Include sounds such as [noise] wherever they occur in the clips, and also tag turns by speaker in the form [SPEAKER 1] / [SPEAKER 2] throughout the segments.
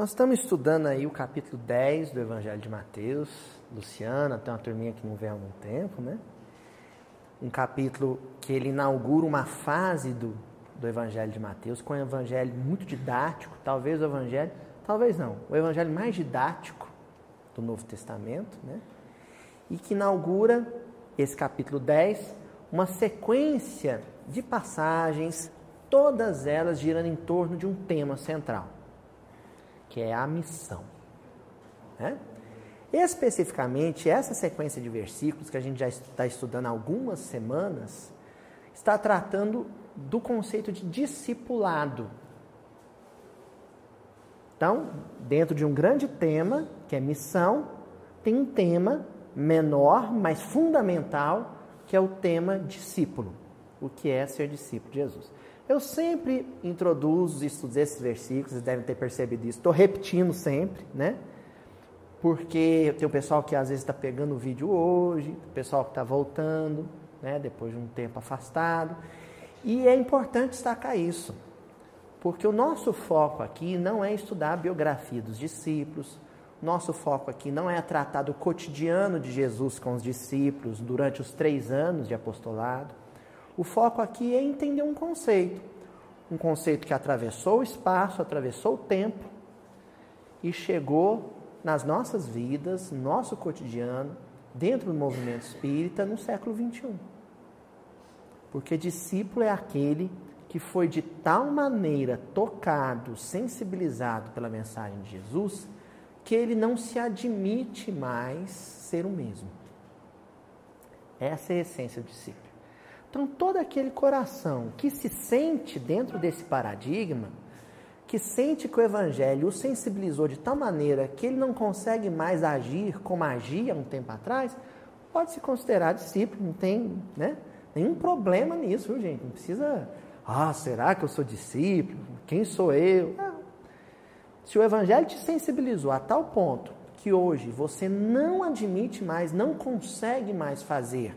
[SPEAKER 1] Nós estamos estudando aí o capítulo 10 do Evangelho de Mateus. Luciana, tem uma turminha que não vê há algum tempo, né? Um capítulo que ele inaugura uma fase do, do Evangelho de Mateus, com um evangelho muito didático, talvez o evangelho, talvez não, o evangelho mais didático do Novo Testamento, né? E que inaugura esse capítulo 10, uma sequência de passagens todas elas girando em torno de um tema central, que é a missão. Né? Especificamente, essa sequência de versículos que a gente já está estudando há algumas semanas, está tratando do conceito de discipulado. Então, dentro de um grande tema, que é missão, tem um tema menor, mas fundamental, que é o tema discípulo. O que é ser discípulo de Jesus? Eu sempre introduzo e estudo esses versículos, vocês devem ter percebido isso. Estou repetindo sempre, né? Porque tem o pessoal que às vezes está pegando o vídeo hoje, o pessoal que está voltando, né? Depois de um tempo afastado. E é importante destacar isso, porque o nosso foco aqui não é estudar a biografia dos discípulos, nosso foco aqui não é tratar do cotidiano de Jesus com os discípulos durante os três anos de apostolado. O foco aqui é entender um conceito, um conceito que atravessou o espaço, atravessou o tempo e chegou nas nossas vidas, no nosso cotidiano, dentro do movimento espírita no século 21. Porque discípulo é aquele que foi de tal maneira tocado, sensibilizado pela mensagem de Jesus, que ele não se admite mais ser o mesmo. Essa é a essência do discípulo. Então, todo aquele coração que se sente dentro desse paradigma, que sente que o Evangelho o sensibilizou de tal maneira que ele não consegue mais agir como agia um tempo atrás, pode se considerar discípulo, não tem né, nenhum problema nisso, viu, gente? Não precisa, ah, será que eu sou discípulo? Quem sou eu? Se o Evangelho te sensibilizou a tal ponto que hoje você não admite mais, não consegue mais fazer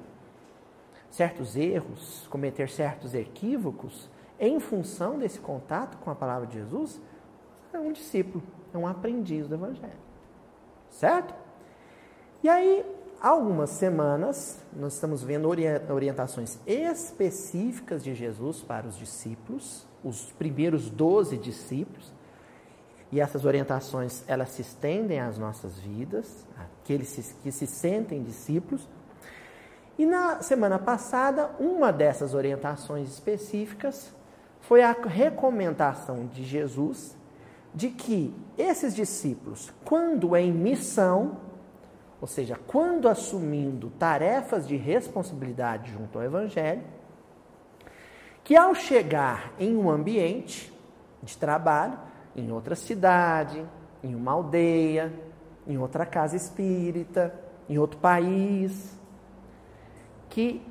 [SPEAKER 1] certos erros, cometer certos equívocos em função desse contato com a palavra de Jesus, é um discípulo, é um aprendiz do Evangelho. Certo? E aí, algumas semanas, nós estamos vendo orientações específicas de Jesus para os discípulos, os primeiros doze discípulos, e essas orientações, elas se estendem às nossas vidas, aqueles que se sentem discípulos, e na semana passada, uma dessas orientações específicas foi a recomendação de Jesus de que esses discípulos, quando em missão, ou seja, quando assumindo tarefas de responsabilidade junto ao Evangelho, que ao chegar em um ambiente de trabalho, em outra cidade, em uma aldeia, em outra casa espírita, em outro país, que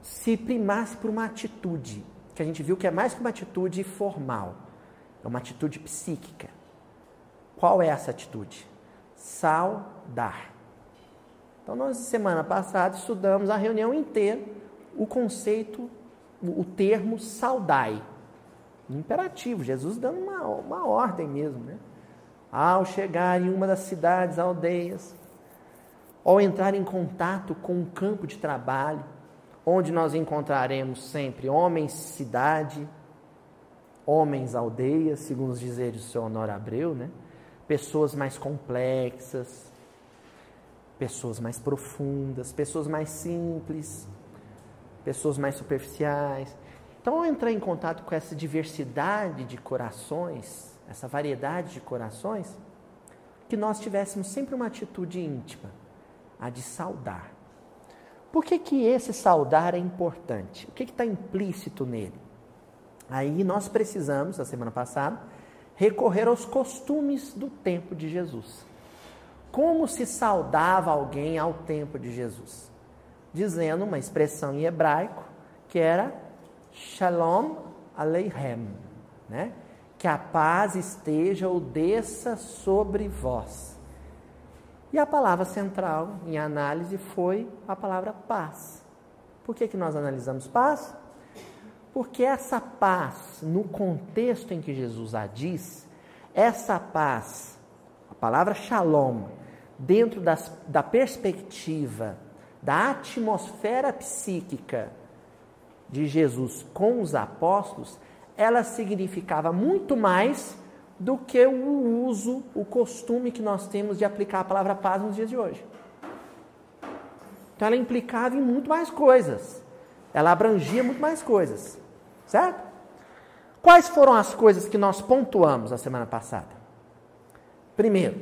[SPEAKER 1] se primasse por uma atitude, que a gente viu que é mais que uma atitude formal, é uma atitude psíquica. Qual é essa atitude? Saudar. Então, nós, semana passada, estudamos a reunião inteira o conceito, o termo saudai. Imperativo, Jesus dando uma, uma ordem mesmo, né? Ao chegar em uma das cidades, aldeias, ao entrar em contato com um campo de trabalho, onde nós encontraremos sempre homens cidade, homens aldeias, segundo os dizeres do seu Honor Abreu, né? pessoas mais complexas, pessoas mais profundas, pessoas mais simples, pessoas mais superficiais. Então, ao entrar em contato com essa diversidade de corações, essa variedade de corações, que nós tivéssemos sempre uma atitude íntima a de saudar. Por que, que esse saudar é importante? O que está implícito nele? Aí nós precisamos, na semana passada, recorrer aos costumes do tempo de Jesus. Como se saudava alguém ao tempo de Jesus? Dizendo uma expressão em hebraico que era Shalom Aleichem, né? que a paz esteja ou desça sobre vós. E a palavra central em análise foi a palavra paz. Por que, que nós analisamos paz? Porque essa paz, no contexto em que Jesus a diz, essa paz, a palavra shalom, dentro das, da perspectiva da atmosfera psíquica de Jesus com os apóstolos, ela significava muito mais do que o uso, o costume que nós temos de aplicar a palavra paz nos dias de hoje. Então ela implicava em muito mais coisas. Ela abrangia muito mais coisas. Certo? Quais foram as coisas que nós pontuamos a semana passada? Primeiro,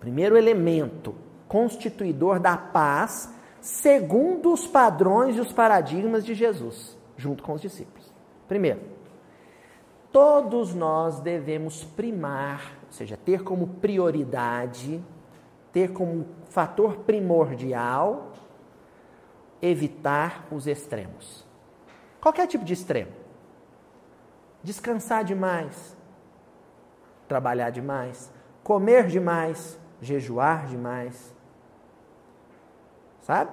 [SPEAKER 1] primeiro elemento constituidor da paz, segundo os padrões e os paradigmas de Jesus, junto com os discípulos. Primeiro, todos nós devemos primar, ou seja, ter como prioridade, ter como fator primordial, evitar os extremos. Qualquer tipo de extremo. Descansar demais, trabalhar demais, comer demais, jejuar demais, sabe?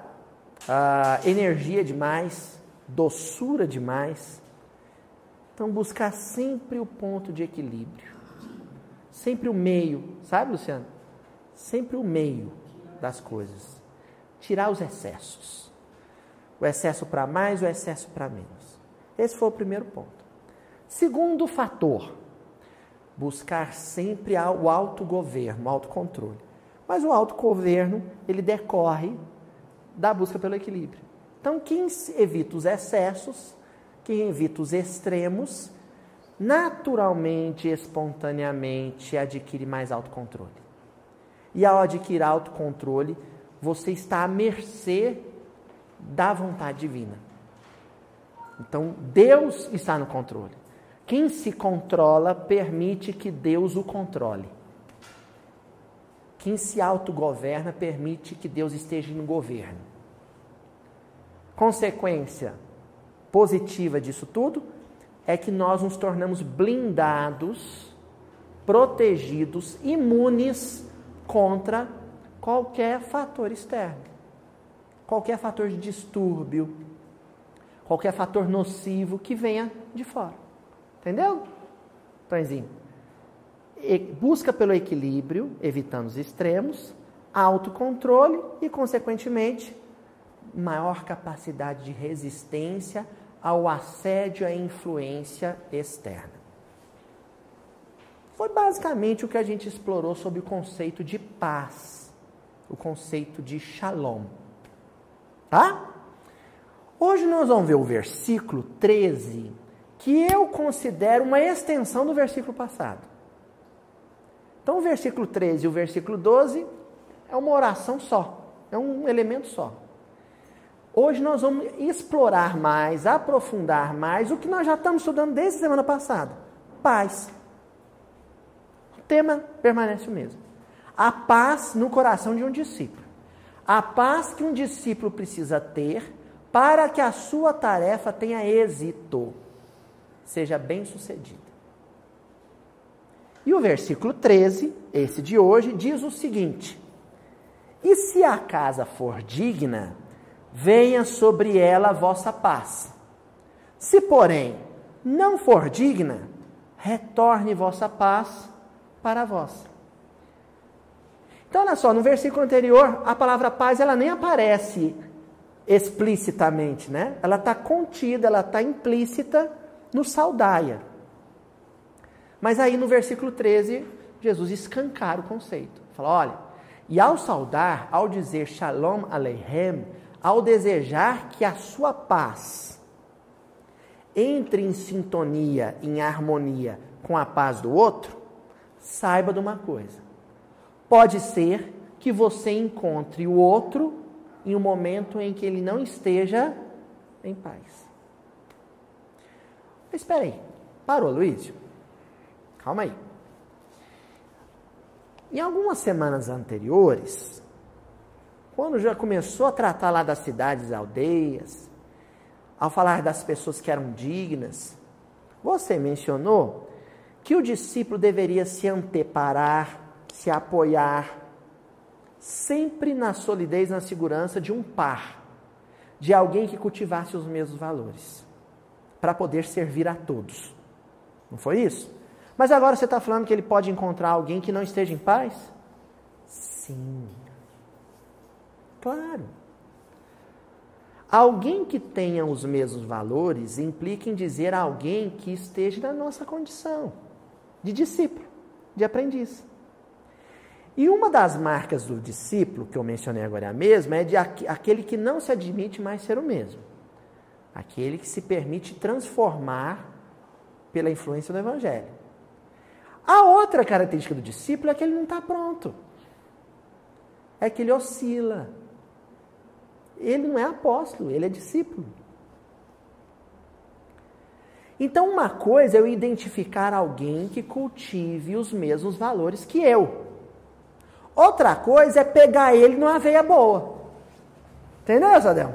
[SPEAKER 1] Ah, energia demais, doçura demais. Então, buscar sempre o ponto de equilíbrio, sempre o meio, sabe, Luciano? Sempre o meio das coisas. Tirar os excessos. O excesso para mais, o excesso para menos. Esse foi o primeiro ponto. Segundo fator, buscar sempre o autogoverno, o autocontrole. Mas o autogoverno, ele decorre da busca pelo equilíbrio. Então, quem evita os excessos, quem evita os extremos, naturalmente, espontaneamente, adquire mais autocontrole. E ao adquirir autocontrole, você está à mercê da vontade divina. Então, Deus está no controle. Quem se controla permite que Deus o controle. Quem se autogoverna permite que Deus esteja no governo. Consequência positiva disso tudo é que nós nos tornamos blindados, protegidos, imunes contra qualquer fator externo, qualquer fator de distúrbio, qualquer fator nocivo que venha de fora. Entendeu? Tonzinho? busca pelo equilíbrio, evitando os extremos, autocontrole e, consequentemente, maior capacidade de resistência ao assédio à influência externa. Foi basicamente o que a gente explorou sobre o conceito de paz, o conceito de shalom. Tá? Hoje nós vamos ver o versículo 13, que eu considero uma extensão do versículo passado. Então, o versículo 13 e o versículo 12 é uma oração só, é um elemento só. Hoje nós vamos explorar mais, aprofundar mais o que nós já estamos estudando desde semana passada: paz. O tema permanece o mesmo. A paz no coração de um discípulo. A paz que um discípulo precisa ter para que a sua tarefa tenha êxito, seja bem sucedida. E o versículo 13, esse de hoje, diz o seguinte: E se a casa for digna, venha sobre ela a vossa paz. Se, porém, não for digna, retorne vossa paz para vós. Então, olha só, no versículo anterior, a palavra paz ela nem aparece explicitamente, né? Ela está contida, ela está implícita no saudaia. Mas aí no versículo 13, Jesus escancara o conceito. Fala, olha, e ao saudar, ao dizer Shalom Aleichem, ao desejar que a sua paz entre em sintonia, em harmonia com a paz do outro, saiba de uma coisa. Pode ser que você encontre o outro em um momento em que ele não esteja em paz. Mas espera aí, parou, Luísio? Calma aí. Em algumas semanas anteriores, quando já começou a tratar lá das cidades aldeias, ao falar das pessoas que eram dignas, você mencionou que o discípulo deveria se anteparar, se apoiar, sempre na solidez, na segurança de um par, de alguém que cultivasse os mesmos valores. para poder servir a todos. Não foi isso? Mas agora você está falando que ele pode encontrar alguém que não esteja em paz? Sim. Claro. Alguém que tenha os mesmos valores implica em dizer alguém que esteja na nossa condição de discípulo, de aprendiz. E uma das marcas do discípulo, que eu mencionei agora mesmo, é de aquele que não se admite mais ser o mesmo. Aquele que se permite transformar pela influência do Evangelho. A outra característica do discípulo é que ele não está pronto. É que ele oscila. Ele não é apóstolo, ele é discípulo. Então, uma coisa é eu identificar alguém que cultive os mesmos valores que eu. Outra coisa é pegar ele numa veia boa. Entendeu, Sadel?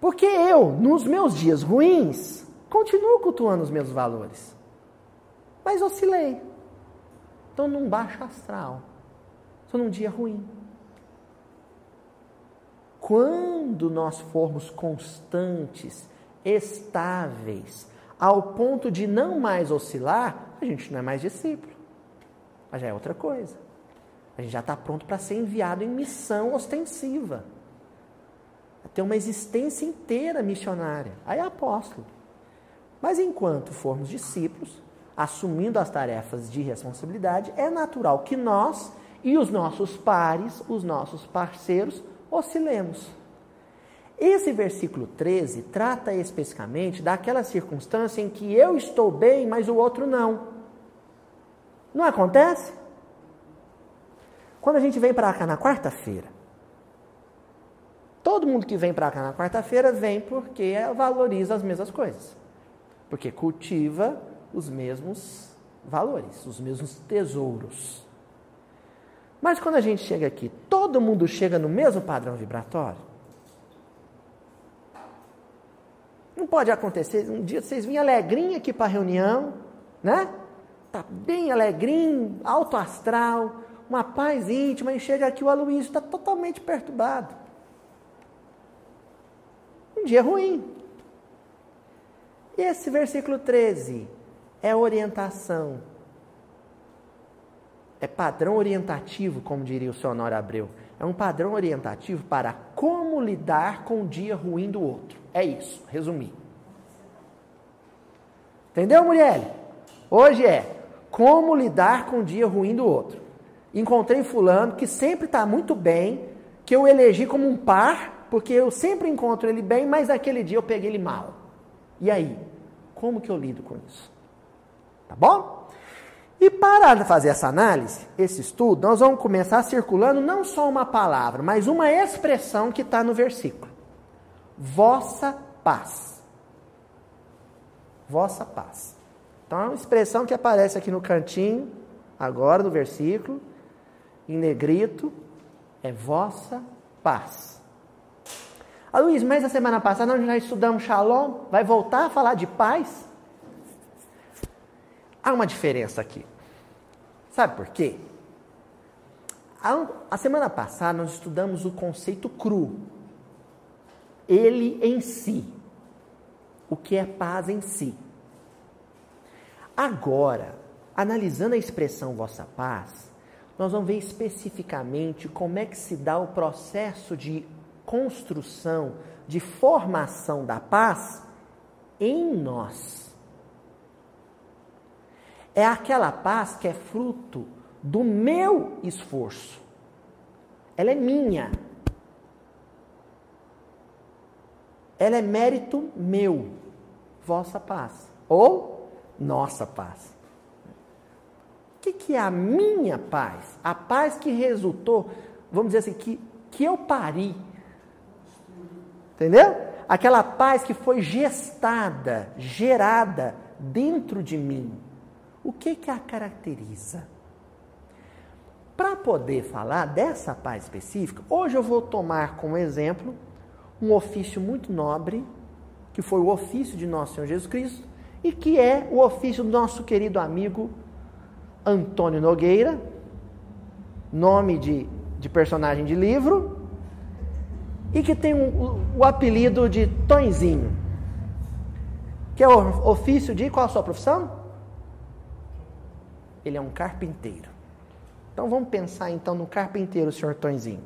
[SPEAKER 1] Porque eu, nos meus dias ruins, continuo cultuando os meus valores. Mas oscilei. Estou num baixo astral. Estou num dia ruim. Quando nós formos constantes, estáveis, ao ponto de não mais oscilar, a gente não é mais discípulo. Mas já é outra coisa. A gente já está pronto para ser enviado em missão ostensiva. Ter uma existência inteira missionária. Aí é apóstolo. Mas enquanto formos discípulos, assumindo as tarefas de responsabilidade, é natural que nós e os nossos pares, os nossos parceiros, oscilemos. Esse versículo 13 trata especificamente daquela circunstância em que eu estou bem, mas o outro não. Não acontece? Quando a gente vem para cá na quarta-feira, todo mundo que vem para cá na quarta-feira vem porque valoriza as mesmas coisas. Porque cultiva os mesmos valores, os mesmos tesouros. Mas quando a gente chega aqui, todo mundo chega no mesmo padrão vibratório? Não pode acontecer um dia vocês vêm alegrinho aqui para a reunião, né? Tá bem alegrinho, alto astral, uma paz íntima, e chega aqui o Aloysio está totalmente perturbado. Um dia ruim. E esse versículo 13 é orientação. É padrão orientativo, como diria o seu Honório Abreu. É um padrão orientativo para como lidar com o dia ruim do outro. É isso, resumir. Entendeu, mulher? Hoje é como lidar com o dia ruim do outro. Encontrei fulano que sempre está muito bem, que eu elegi como um par, porque eu sempre encontro ele bem, mas naquele dia eu peguei ele mal. E aí? Como que eu lido com isso? Tá bom? E para fazer essa análise, esse estudo, nós vamos começar circulando não só uma palavra, mas uma expressão que está no versículo. Vossa paz. Vossa paz. Então é uma expressão que aparece aqui no cantinho, agora do versículo, em negrito, é vossa paz. Ah, Luiz, mas a semana passada nós já estudamos Shalom, vai voltar a falar de paz? Há uma diferença aqui. Sabe por quê? A, semana passada nós estudamos o conceito cru. Ele em si. O que é paz em si. Agora, analisando a expressão vossa paz, nós vamos ver especificamente como é que se dá o processo de construção, de formação da paz em nós. É aquela paz que é fruto do meu esforço. Ela é minha. Ela é mérito meu, vossa paz. Ou nossa paz. O que, que é a minha paz? A paz que resultou, vamos dizer assim, que, que eu pari. Entendeu? Aquela paz que foi gestada, gerada dentro de mim. O que, que a caracteriza? Para poder falar dessa paz específica, hoje eu vou tomar como exemplo um ofício muito nobre, que foi o ofício de nosso Senhor Jesus Cristo, e que é o ofício do nosso querido amigo Antônio Nogueira, nome de, de personagem de livro, e que tem um, o, o apelido de Tonzinho, que é o ofício de qual a sua profissão? Ele é um carpinteiro. Então vamos pensar então no carpinteiro, senhor Tonzinho.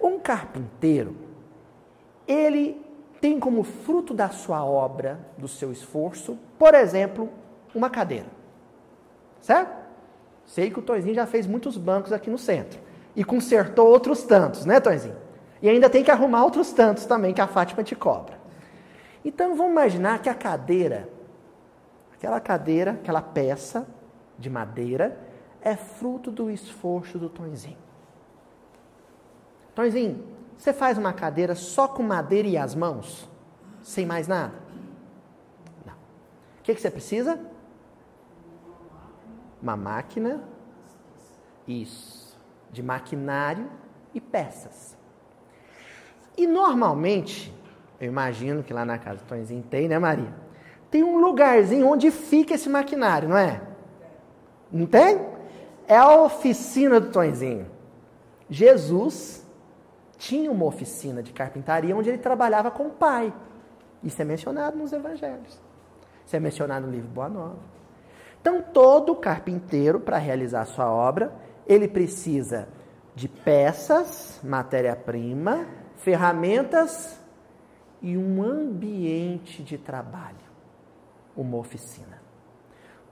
[SPEAKER 1] Um carpinteiro, ele tem como fruto da sua obra, do seu esforço, por exemplo, uma cadeira. Certo? Sei que o Tonzinho já fez muitos bancos aqui no centro. E consertou outros tantos, né, Tonzinho? E ainda tem que arrumar outros tantos também que a Fátima te cobra. Então vamos imaginar que a cadeira, aquela cadeira, aquela peça de madeira, é fruto do esforço do Tonzinho. Tonzinho, você faz uma cadeira só com madeira e as mãos? Sem mais nada? Não. O que, que você precisa? Uma máquina. Isso. De maquinário e peças. E normalmente, eu imagino que lá na casa do Tonzinho tem, né, Maria? Tem um lugarzinho onde fica esse maquinário, não é? Não tem? É a oficina do Tonzinho. Jesus tinha uma oficina de carpintaria onde ele trabalhava com o pai. Isso é mencionado nos evangelhos. Isso é mencionado no livro Boa Nova. Então, todo carpinteiro, para realizar sua obra, ele precisa de peças, matéria-prima, ferramentas e um ambiente de trabalho, uma oficina.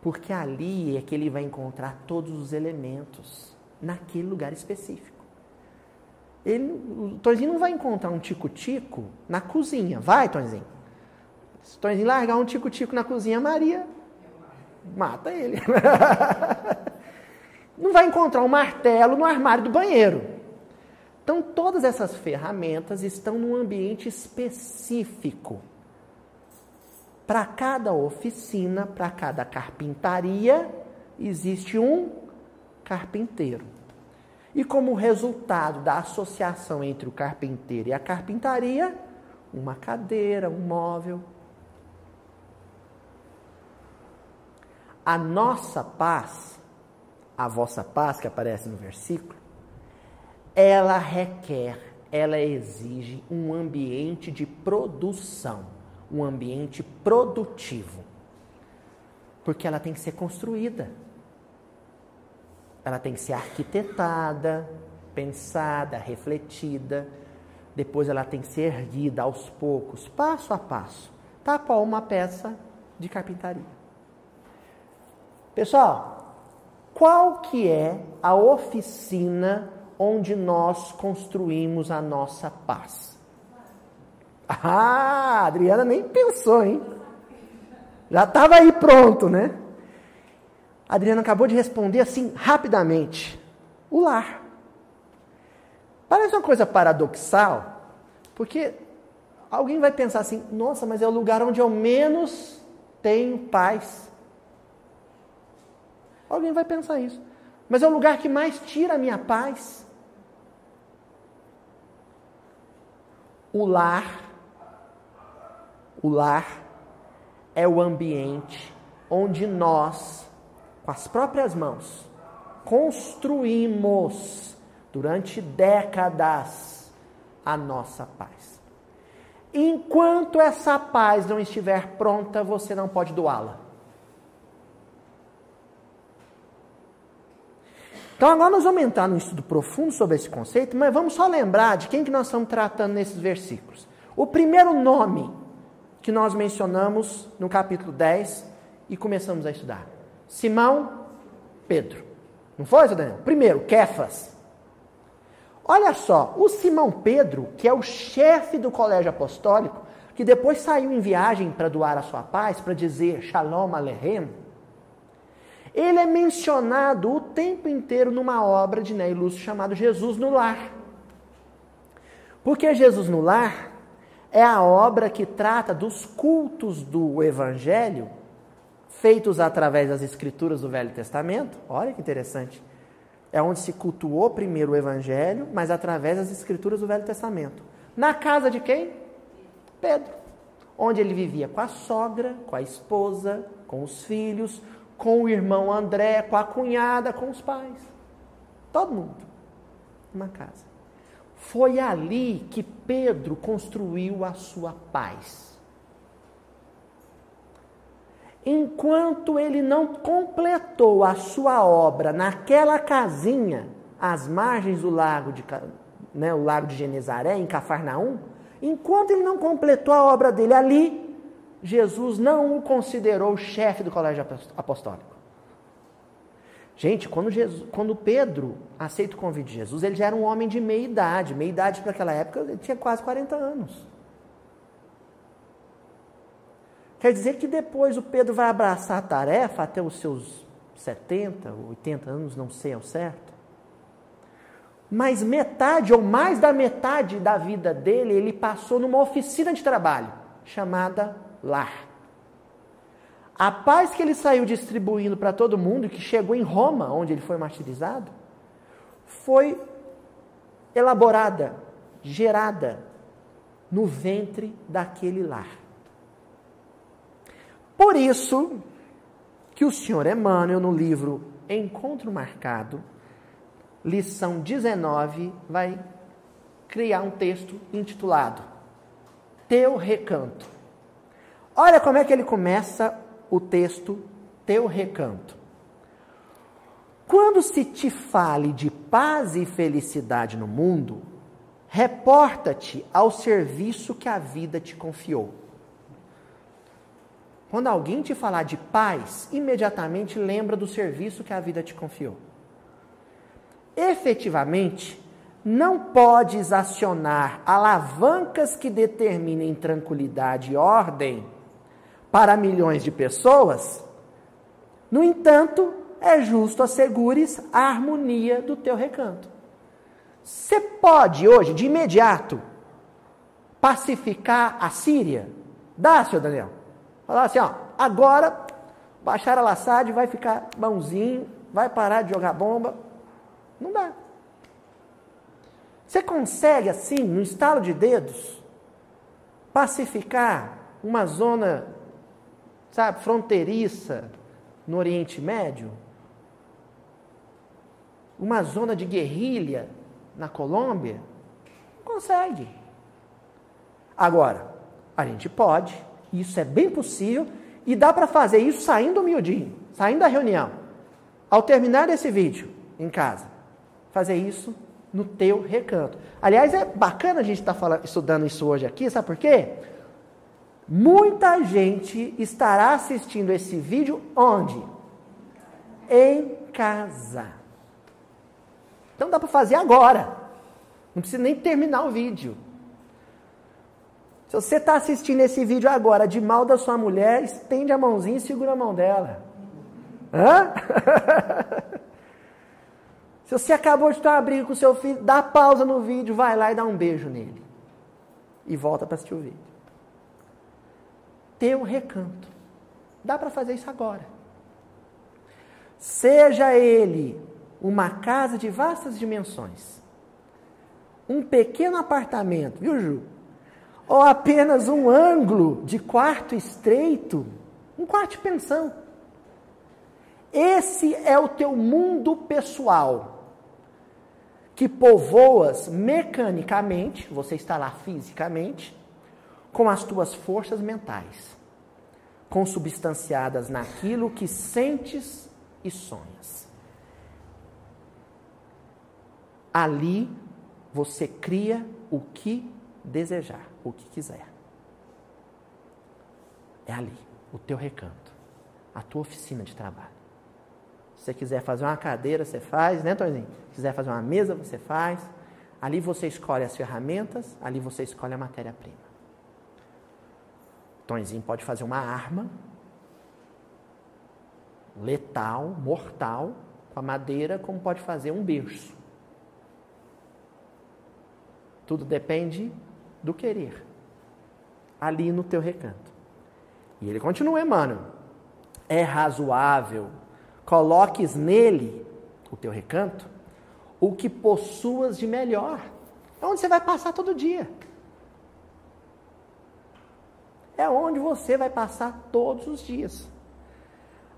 [SPEAKER 1] Porque ali é que ele vai encontrar todos os elementos naquele lugar específico. Ele, o Tonzinho não vai encontrar um tico-tico na cozinha. Vai, Tonzinho? Se o Tonzinho largar um tico-tico na cozinha, Maria mata ele. [laughs] não vai encontrar um martelo no armário do banheiro. Então, todas essas ferramentas estão num ambiente específico para cada oficina, para cada carpintaria, existe um carpinteiro. E como resultado da associação entre o carpinteiro e a carpintaria, uma cadeira, um móvel. A nossa paz, a vossa paz que aparece no versículo, ela requer, ela exige um ambiente de produção um ambiente produtivo. Porque ela tem que ser construída. Ela tem que ser arquitetada, pensada, refletida. Depois ela tem que ser erguida aos poucos, passo a passo, tal qual uma peça de carpintaria. Pessoal, qual que é a oficina onde nós construímos a nossa paz? Ah, a Adriana nem pensou, hein? Já estava aí pronto, né? A Adriana acabou de responder assim rapidamente: o lar. Parece uma coisa paradoxal, porque alguém vai pensar assim: nossa, mas é o lugar onde eu menos tenho paz. Alguém vai pensar isso. Mas é o lugar que mais tira a minha paz. O lar o lar é o ambiente onde nós, com as próprias mãos, construímos durante décadas a nossa paz. Enquanto essa paz não estiver pronta, você não pode doá-la. Então agora nós vamos entrar num estudo profundo sobre esse conceito, mas vamos só lembrar de quem que nós estamos tratando nesses versículos. O primeiro nome que nós mencionamos no capítulo 10 e começamos a estudar. Simão Pedro. Não foi, Daniel? Primeiro, Kefas. Olha só, o Simão Pedro, que é o chefe do colégio apostólico, que depois saiu em viagem para doar a sua paz, para dizer Shalom Aleichem, ele é mencionado o tempo inteiro numa obra de Ney Lúcio chamado Jesus no Lar. Porque Jesus no Lar é a obra que trata dos cultos do Evangelho feitos através das escrituras do Velho Testamento. Olha que interessante. É onde se cultuou primeiro o Evangelho, mas através das escrituras do Velho Testamento. Na casa de quem? Pedro. Onde ele vivia com a sogra, com a esposa, com os filhos, com o irmão André, com a cunhada, com os pais. Todo mundo. Uma casa. Foi ali que Pedro construiu a sua paz. Enquanto ele não completou a sua obra naquela casinha, às margens do lago de, né, o lago de Genezaré, em Cafarnaum, enquanto ele não completou a obra dele ali, Jesus não o considerou chefe do colégio apostólico. Gente, quando, Jesus, quando Pedro aceita o convite de Jesus, ele já era um homem de meia idade. Meia idade para aquela época, ele tinha quase 40 anos. Quer dizer que depois o Pedro vai abraçar a tarefa até os seus 70, 80 anos, não sei ao certo. Mas metade ou mais da metade da vida dele, ele passou numa oficina de trabalho chamada lar. A paz que ele saiu distribuindo para todo mundo que chegou em Roma, onde ele foi martirizado, foi elaborada, gerada no ventre daquele lar. Por isso que o senhor Emmanuel, no livro Encontro Marcado, lição 19, vai criar um texto intitulado Teu Recanto. Olha como é que ele começa o texto Teu Recanto. Quando se te fale de paz e felicidade no mundo, reporta-te ao serviço que a vida te confiou. Quando alguém te falar de paz, imediatamente lembra do serviço que a vida te confiou. Efetivamente, não podes acionar alavancas que determinem tranquilidade e ordem para milhões de pessoas. No entanto, é justo assegures a harmonia do teu recanto. Você pode hoje, de imediato, pacificar a Síria? Dá, senhor Daniel? Falar assim, ó, agora Bashar al-Assad vai ficar bonzinho, vai parar de jogar bomba. Não dá. Você consegue, assim, no estalo de dedos, pacificar uma zona, sabe, fronteiriça no Oriente Médio? Uma zona de guerrilha na Colômbia? Consegue. Agora, a gente pode isso é bem possível e dá para fazer isso saindo humildinho, saindo da reunião. Ao terminar esse vídeo em casa, fazer isso no teu recanto. Aliás, é bacana a gente estar tá estudando isso hoje aqui, sabe por quê? Muita gente estará assistindo esse vídeo onde? Em casa. Então dá para fazer agora. Não precisa nem terminar o vídeo. Se você está assistindo esse vídeo agora de mal da sua mulher, estende a mãozinha e segura a mão dela. Hã? [laughs] Se você acabou de ter uma briga com seu filho, dá pausa no vídeo, vai lá e dá um beijo nele. E volta para assistir o vídeo. Teu recanto. Dá para fazer isso agora. Seja ele uma casa de vastas dimensões, um pequeno apartamento, viu, Ju? ou apenas um ângulo de quarto estreito, um quarto de pensão. Esse é o teu mundo pessoal, que povoas mecanicamente, você está lá fisicamente, com as tuas forças mentais, consubstanciadas naquilo que sentes e sonhas. Ali você cria o que desejar o que quiser. É ali, o teu recanto, a tua oficina de trabalho. Se você quiser fazer uma cadeira, você faz, né, Tonzinho? Se quiser fazer uma mesa, você faz. Ali você escolhe as ferramentas, ali você escolhe a matéria-prima. Tonzinho pode fazer uma arma letal, mortal, com a madeira, como pode fazer um berço. Tudo depende do querer, ali no teu recanto. E ele continua, Emmanuel. É razoável, coloques nele, o teu recanto, o que possuas de melhor. É onde você vai passar todo dia. É onde você vai passar todos os dias.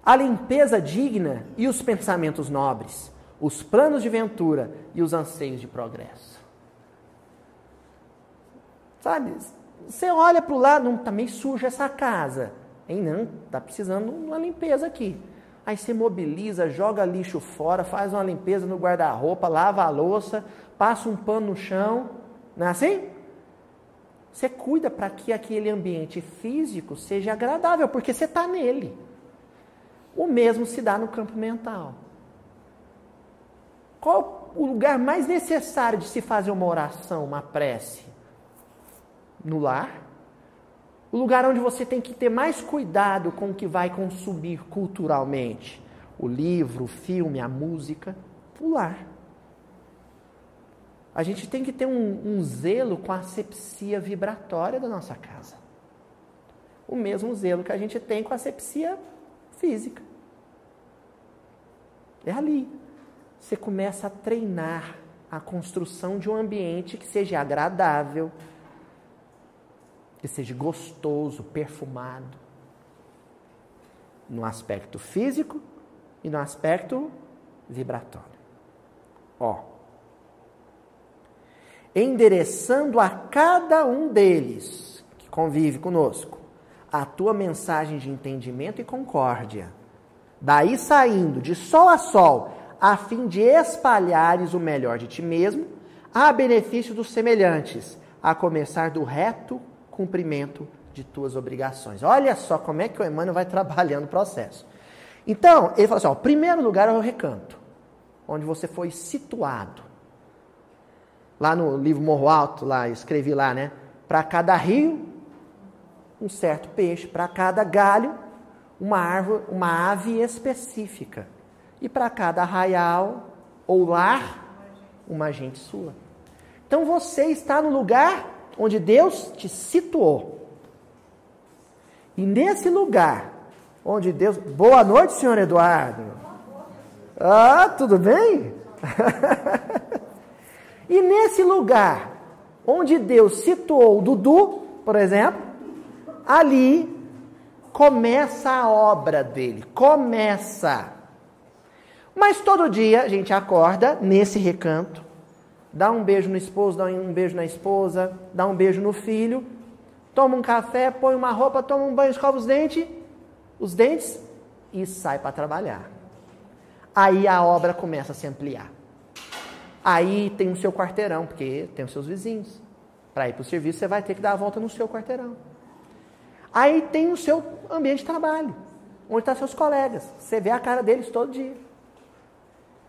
[SPEAKER 1] A limpeza digna e os pensamentos nobres, os planos de ventura e os anseios de progresso. Sabe? Você olha para o lado, não está meio suja essa casa. Hein, não, está precisando uma limpeza aqui. Aí você mobiliza, joga lixo fora, faz uma limpeza no guarda-roupa, lava a louça, passa um pano no chão. Não é assim? Você cuida para que aquele ambiente físico seja agradável, porque você está nele. O mesmo se dá no campo mental. Qual o lugar mais necessário de se fazer uma oração, uma prece? No lar. O lugar onde você tem que ter mais cuidado com o que vai consumir culturalmente. O livro, o filme, a música. O lar. A gente tem que ter um, um zelo com a asepsia vibratória da nossa casa. O mesmo zelo que a gente tem com a asepsia física. É ali. Você começa a treinar a construção de um ambiente que seja agradável, que seja gostoso, perfumado. No aspecto físico e no aspecto vibratório. Ó. Endereçando a cada um deles que convive conosco a tua mensagem de entendimento e concórdia daí saindo de sol a sol, a fim de espalhares o melhor de ti mesmo, a benefício dos semelhantes, a começar do reto cumprimento de tuas obrigações. Olha só como é que o Emmanuel vai trabalhando o processo. Então, ele fala assim: ó, primeiro lugar é o recanto, onde você foi situado. Lá no livro Morro Alto, lá escrevi lá, né? Para cada rio, um certo peixe, para cada galho, uma árvore, uma ave específica. E para cada arraial ou lar, uma gente sua. Então você está no lugar onde Deus te situou. E nesse lugar onde Deus. Boa noite, senhor Eduardo. Ah, tudo bem? [laughs] e nesse lugar onde Deus situou o Dudu, por exemplo, ali Começa a obra dele, começa. Mas todo dia a gente acorda nesse recanto, dá um beijo no esposo, dá um beijo na esposa, dá um beijo no filho, toma um café, põe uma roupa, toma um banho, escova os dentes, os dentes e sai para trabalhar. Aí a obra começa a se ampliar. Aí tem o seu quarteirão, porque tem os seus vizinhos. Para ir para o serviço, você vai ter que dar a volta no seu quarteirão. Aí tem o seu ambiente de trabalho, onde estão seus colegas. Você vê a cara deles todo dia.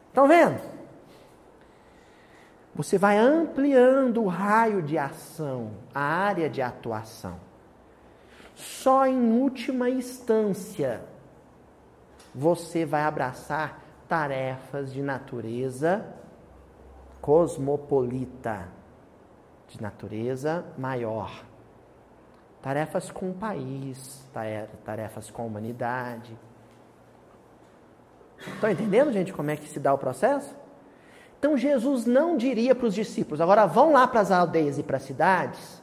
[SPEAKER 1] Estão vendo? Você vai ampliando o raio de ação, a área de atuação. Só em última instância você vai abraçar tarefas de natureza cosmopolita, de natureza maior tarefas com o país, tarefas com a humanidade. Estão entendendo, gente, como é que se dá o processo? Então Jesus não diria para os discípulos: agora vão lá para as aldeias e para as cidades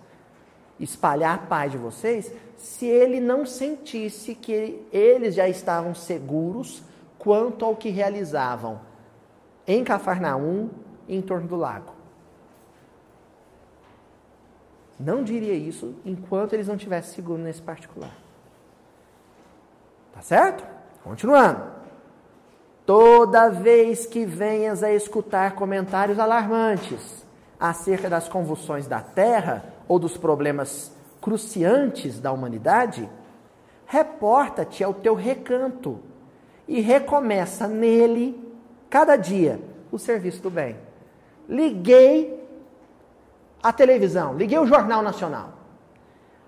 [SPEAKER 1] espalhar a paz de vocês, se ele não sentisse que eles já estavam seguros quanto ao que realizavam em Cafarnaum em torno do lago. Não diria isso enquanto eles não tivessem seguro nesse particular. Tá certo? Continuando. Toda vez que venhas a escutar comentários alarmantes acerca das convulsões da Terra ou dos problemas cruciantes da humanidade, reporta-te ao teu recanto e recomeça nele, cada dia, o serviço do bem. Liguei a televisão, liguei o Jornal Nacional.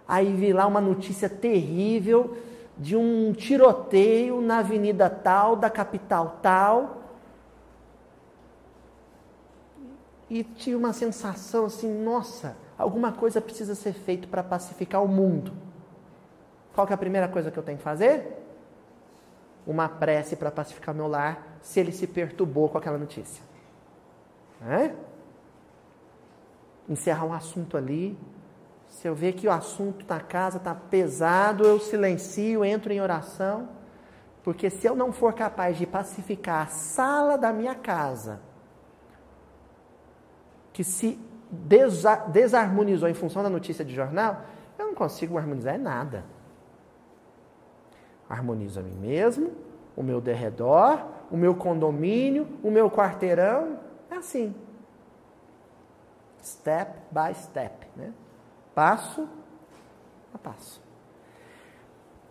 [SPEAKER 1] Aí vi lá uma notícia terrível de um tiroteio na avenida tal, da capital tal. E tive uma sensação assim, nossa, alguma coisa precisa ser feita para pacificar o mundo. Qual é a primeira coisa que eu tenho que fazer? Uma prece para pacificar meu lar, se ele se perturbou com aquela notícia. É? encerrar um assunto ali. Se eu ver que o assunto na casa está pesado, eu silencio, entro em oração. Porque se eu não for capaz de pacificar a sala da minha casa, que se desarmonizou em função da notícia de jornal, eu não consigo harmonizar nada. Harmonizo a mim mesmo, o meu derredor, o meu condomínio, o meu quarteirão. É assim. Step by step. Né? Passo a passo.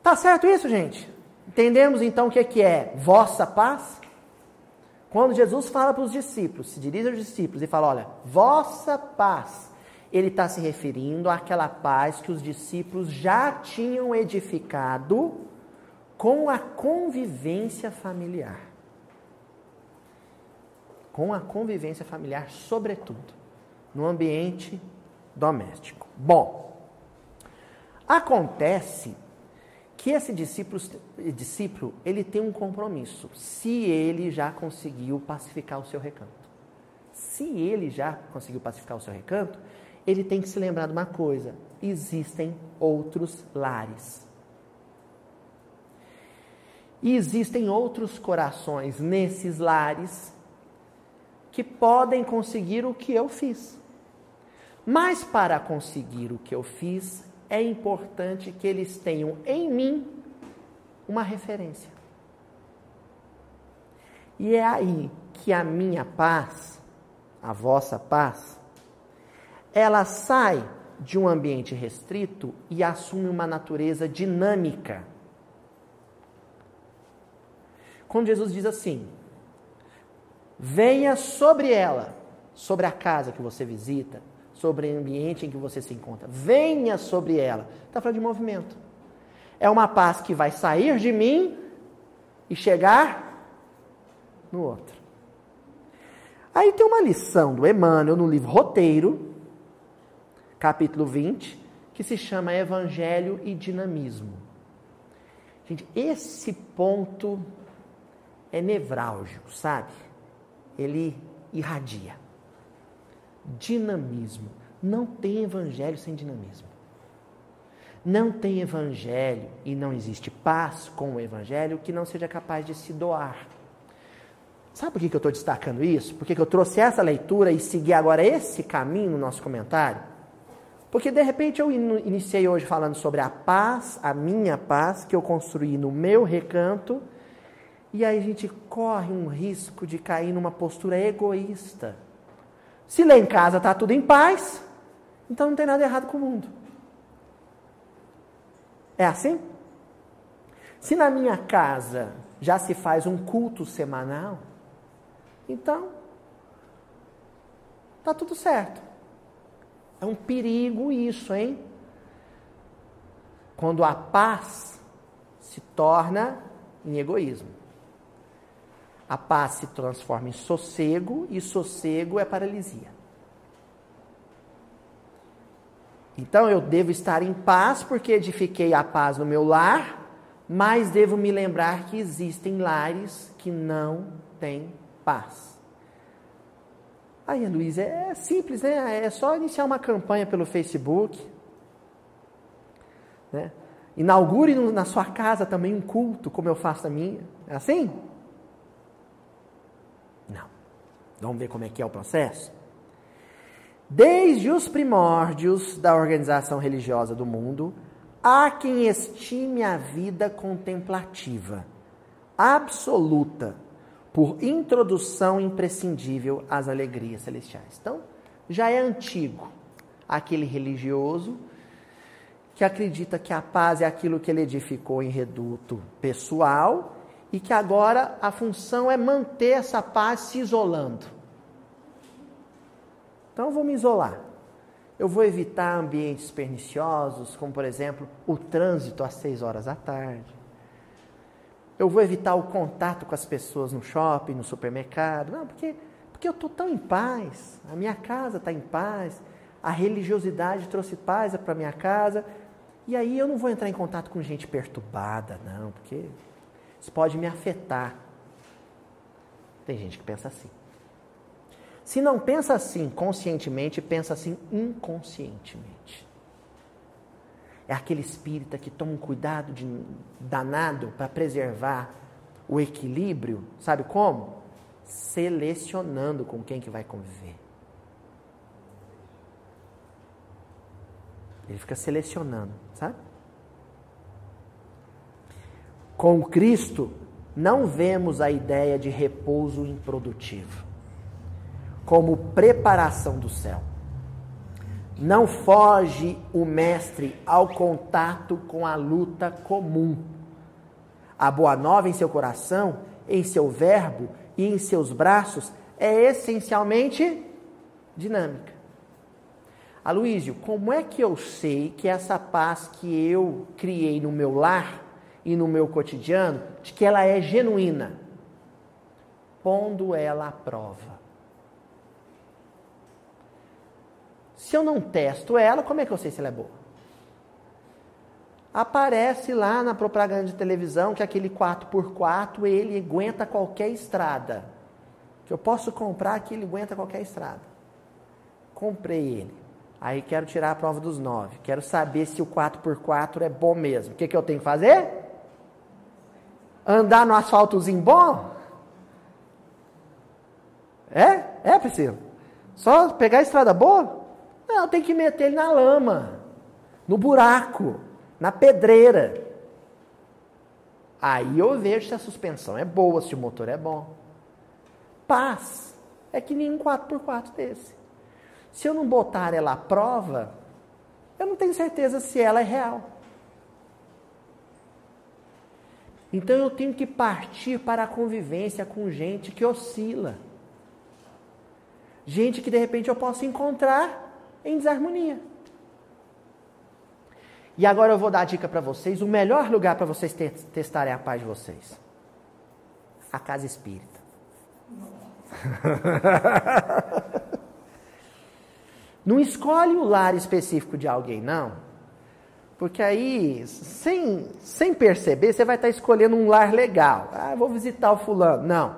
[SPEAKER 1] Tá certo isso, gente? Entendemos então o que é vossa paz? Quando Jesus fala para os discípulos, se dirige aos discípulos e fala: Olha, vossa paz, ele está se referindo àquela paz que os discípulos já tinham edificado com a convivência familiar. Com a convivência familiar, sobretudo, no ambiente doméstico. Bom, acontece que esse discípulo, discípulo ele tem um compromisso, se ele já conseguiu pacificar o seu recanto. Se ele já conseguiu pacificar o seu recanto, ele tem que se lembrar de uma coisa: existem outros lares. E existem outros corações nesses lares que podem conseguir o que eu fiz. Mas para conseguir o que eu fiz, é importante que eles tenham em mim uma referência. E é aí que a minha paz, a vossa paz, ela sai de um ambiente restrito e assume uma natureza dinâmica. Quando Jesus diz assim: venha sobre ela, sobre a casa que você visita, sobre o ambiente em que você se encontra, venha sobre ela. Está falando de movimento. É uma paz que vai sair de mim e chegar no outro. Aí tem uma lição do Emmanuel no livro Roteiro, capítulo 20, que se chama Evangelho e Dinamismo. Gente, esse ponto é nevrálgico, sabe? Ele irradia. Dinamismo. Não tem evangelho sem dinamismo. Não tem evangelho e não existe paz com o evangelho que não seja capaz de se doar. Sabe por que eu estou destacando isso? Porque eu trouxe essa leitura e segui agora esse caminho no nosso comentário? Porque de repente eu iniciei hoje falando sobre a paz, a minha paz, que eu construí no meu recanto e aí a gente corre um risco de cair numa postura egoísta. Se lá em casa está tudo em paz, então não tem nada errado com o mundo. É assim? Se na minha casa já se faz um culto semanal, então tá tudo certo. É um perigo isso, hein? Quando a paz se torna em egoísmo. A paz se transforma em sossego e sossego é paralisia. Então eu devo estar em paz porque edifiquei a paz no meu lar, mas devo me lembrar que existem lares que não têm paz. Aí, Luiz, é simples, né? É só iniciar uma campanha pelo Facebook. Né? Inaugure na sua casa também um culto, como eu faço na minha. É assim? Vamos ver como é que é o processo? Desde os primórdios da organização religiosa do mundo, há quem estime a vida contemplativa, absoluta, por introdução imprescindível às alegrias celestiais. Então, já é antigo aquele religioso que acredita que a paz é aquilo que ele edificou em reduto pessoal e que agora a função é manter essa paz se isolando. Então eu vou me isolar. Eu vou evitar ambientes perniciosos, como por exemplo o trânsito às seis horas da tarde. Eu vou evitar o contato com as pessoas no shopping, no supermercado. Não, porque, porque eu estou tão em paz. A minha casa está em paz. A religiosidade trouxe paz para minha casa. E aí eu não vou entrar em contato com gente perturbada, não, porque isso pode me afetar. Tem gente que pensa assim. Se não pensa assim conscientemente, pensa assim inconscientemente. É aquele espírita que toma um cuidado de, danado para preservar o equilíbrio, sabe como? Selecionando com quem que vai conviver. Ele fica selecionando, sabe? Com Cristo, não vemos a ideia de repouso improdutivo como preparação do céu. Não foge o mestre ao contato com a luta comum. A boa nova em seu coração, em seu verbo e em seus braços é essencialmente dinâmica. Aloísio, como é que eu sei que essa paz que eu criei no meu lar e no meu cotidiano, de que ela é genuína? Pondo ela à prova. Se eu não testo ela, como é que eu sei se ela é boa? Aparece lá na propaganda de televisão que aquele 4x4 ele aguenta qualquer estrada. Que eu posso comprar que ele aguenta qualquer estrada. Comprei ele. Aí quero tirar a prova dos nove. Quero saber se o 4x4 é bom mesmo. O que, que eu tenho que fazer? Andar no asfaltozinho bom? É? É, Priscila? Só pegar a estrada boa? Não, tem que meter ele na lama, no buraco, na pedreira. Aí eu vejo se a suspensão é boa, se o motor é bom. Paz é que nem um 4x4 desse. Se eu não botar ela à prova, eu não tenho certeza se ela é real. Então eu tenho que partir para a convivência com gente que oscila. Gente que de repente eu posso encontrar em desarmonia. E agora eu vou dar a dica para vocês: o melhor lugar para vocês testarem a paz de vocês. A casa espírita. [laughs] Não escolhe o lar específico de alguém, não. Porque aí, sem, sem perceber, você vai estar escolhendo um lar legal. Ah, vou visitar o fulano. Não.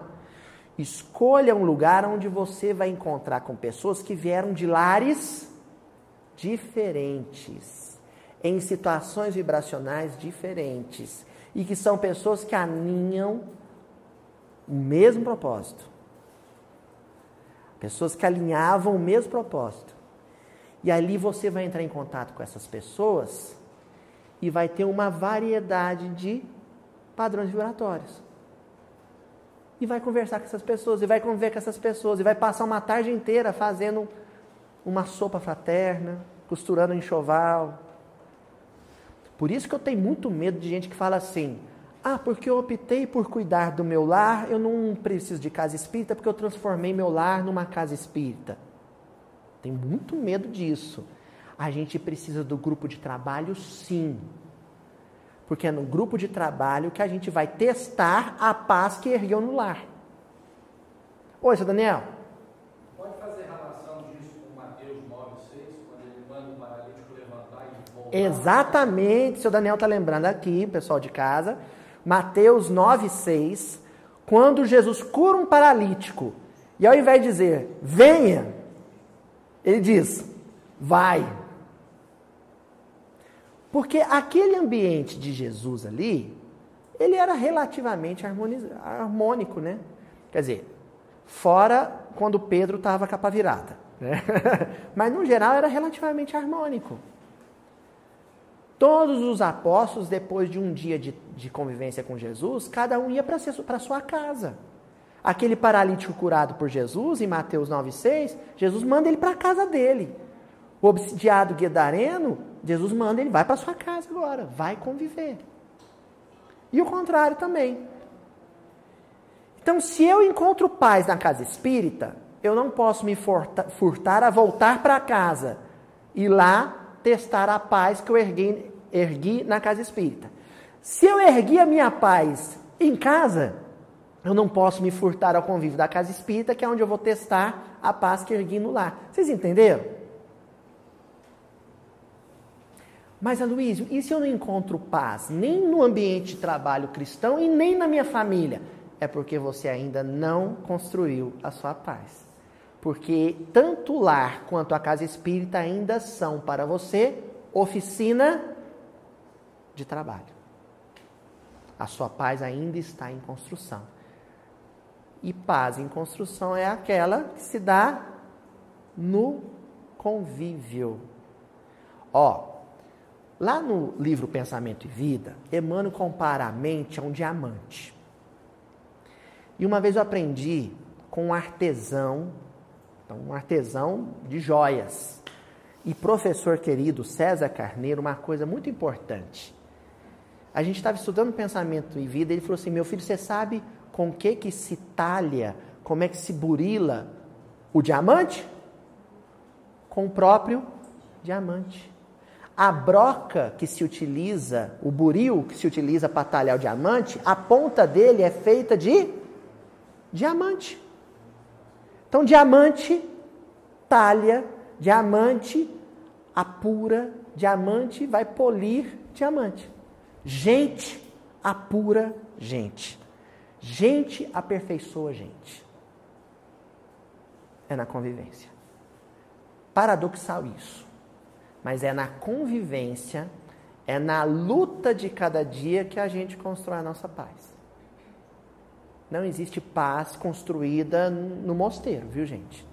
[SPEAKER 1] Escolha um lugar onde você vai encontrar com pessoas que vieram de lares diferentes, em situações vibracionais diferentes, e que são pessoas que alinham o mesmo propósito. Pessoas que alinhavam o mesmo propósito. E ali você vai entrar em contato com essas pessoas e vai ter uma variedade de padrões vibratórios. E vai conversar com essas pessoas, e vai conviver com essas pessoas, e vai passar uma tarde inteira fazendo uma sopa fraterna, costurando enxoval. Por isso que eu tenho muito medo de gente que fala assim: ah, porque eu optei por cuidar do meu lar, eu não preciso de casa espírita porque eu transformei meu lar numa casa espírita. Tem muito medo disso. A gente precisa do grupo de trabalho, sim. Porque é no grupo de trabalho que a gente vai testar a paz que ergueu no lar. Oi, seu Daniel.
[SPEAKER 2] Pode fazer relação disso com Mateus 9,6, quando ele manda o paralítico levantar e voltar?
[SPEAKER 1] Exatamente, seu Daniel está lembrando aqui, pessoal de casa. Mateus 9,6, quando Jesus cura um paralítico, e ao invés de dizer, venha, ele diz: vai. Porque aquele ambiente de Jesus ali, ele era relativamente harmônico, né? Quer dizer, fora quando Pedro estava capa virada. Né? [laughs] Mas no geral era relativamente harmônico. Todos os apóstolos, depois de um dia de, de convivência com Jesus, cada um ia para a sua casa. Aquele paralítico curado por Jesus, em Mateus 9,6, Jesus manda ele para a casa dele. O obsidiado guedareno, Jesus manda ele, vai para sua casa agora, vai conviver. E o contrário também. Então, se eu encontro paz na casa espírita, eu não posso me furtar a voltar para casa e lá testar a paz que eu ergui, ergui na casa espírita. Se eu ergui a minha paz em casa, eu não posso me furtar ao convívio da casa espírita, que é onde eu vou testar a paz que ergui no lar. Vocês entenderam? Mas, Aloysio, e se eu não encontro paz nem no ambiente de trabalho cristão e nem na minha família? É porque você ainda não construiu a sua paz. Porque tanto o lar quanto a casa espírita ainda são para você oficina de trabalho. A sua paz ainda está em construção. E paz em construção é aquela que se dá no convívio. Ó, Lá no livro Pensamento e Vida, Emmanuel compara a mente a um diamante. E uma vez eu aprendi com um artesão, então um artesão de joias, e professor querido César Carneiro, uma coisa muito importante. A gente estava estudando pensamento e vida, ele falou assim: "Meu filho, você sabe com que que se talha, como é que se burila o diamante?" Com o próprio diamante. A broca que se utiliza, o buril que se utiliza para talhar o diamante, a ponta dele é feita de diamante. Então, diamante talha, diamante apura, diamante vai polir diamante. Gente apura gente. Gente aperfeiçoa gente. É na convivência. Paradoxal isso. Mas é na convivência, é na luta de cada dia que a gente constrói a nossa paz. Não existe paz construída no mosteiro, viu, gente?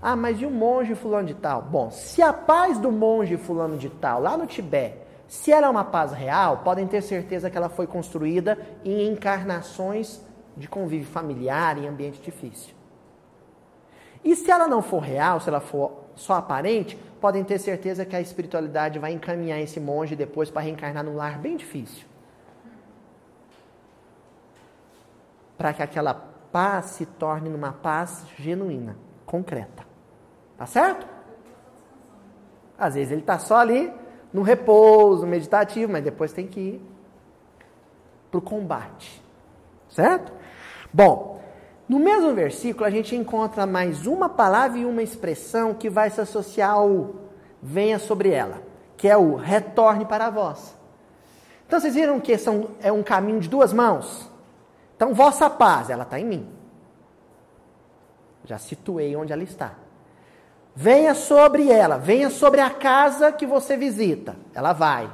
[SPEAKER 1] Ah, mas e o monge fulano de tal? Bom, se a paz do monge fulano de tal, lá no Tibete, se ela é uma paz real, podem ter certeza que ela foi construída em encarnações de convívio familiar, em ambiente difícil. E se ela não for real, se ela for só aparente, podem ter certeza que a espiritualidade vai encaminhar esse monge depois para reencarnar num lar bem difícil. para que aquela paz se torne numa paz genuína, concreta. Tá certo? Às vezes ele está só ali no repouso, meditativo, mas depois tem que ir para o combate. Certo? Bom, no mesmo versículo a gente encontra mais uma palavra e uma expressão que vai se associar ao venha sobre ela, que é o retorne para vós. Então vocês viram que são, é um caminho de duas mãos? Então, vossa paz, ela está em mim. Já situei onde ela está. Venha sobre ela, venha sobre a casa que você visita. Ela vai.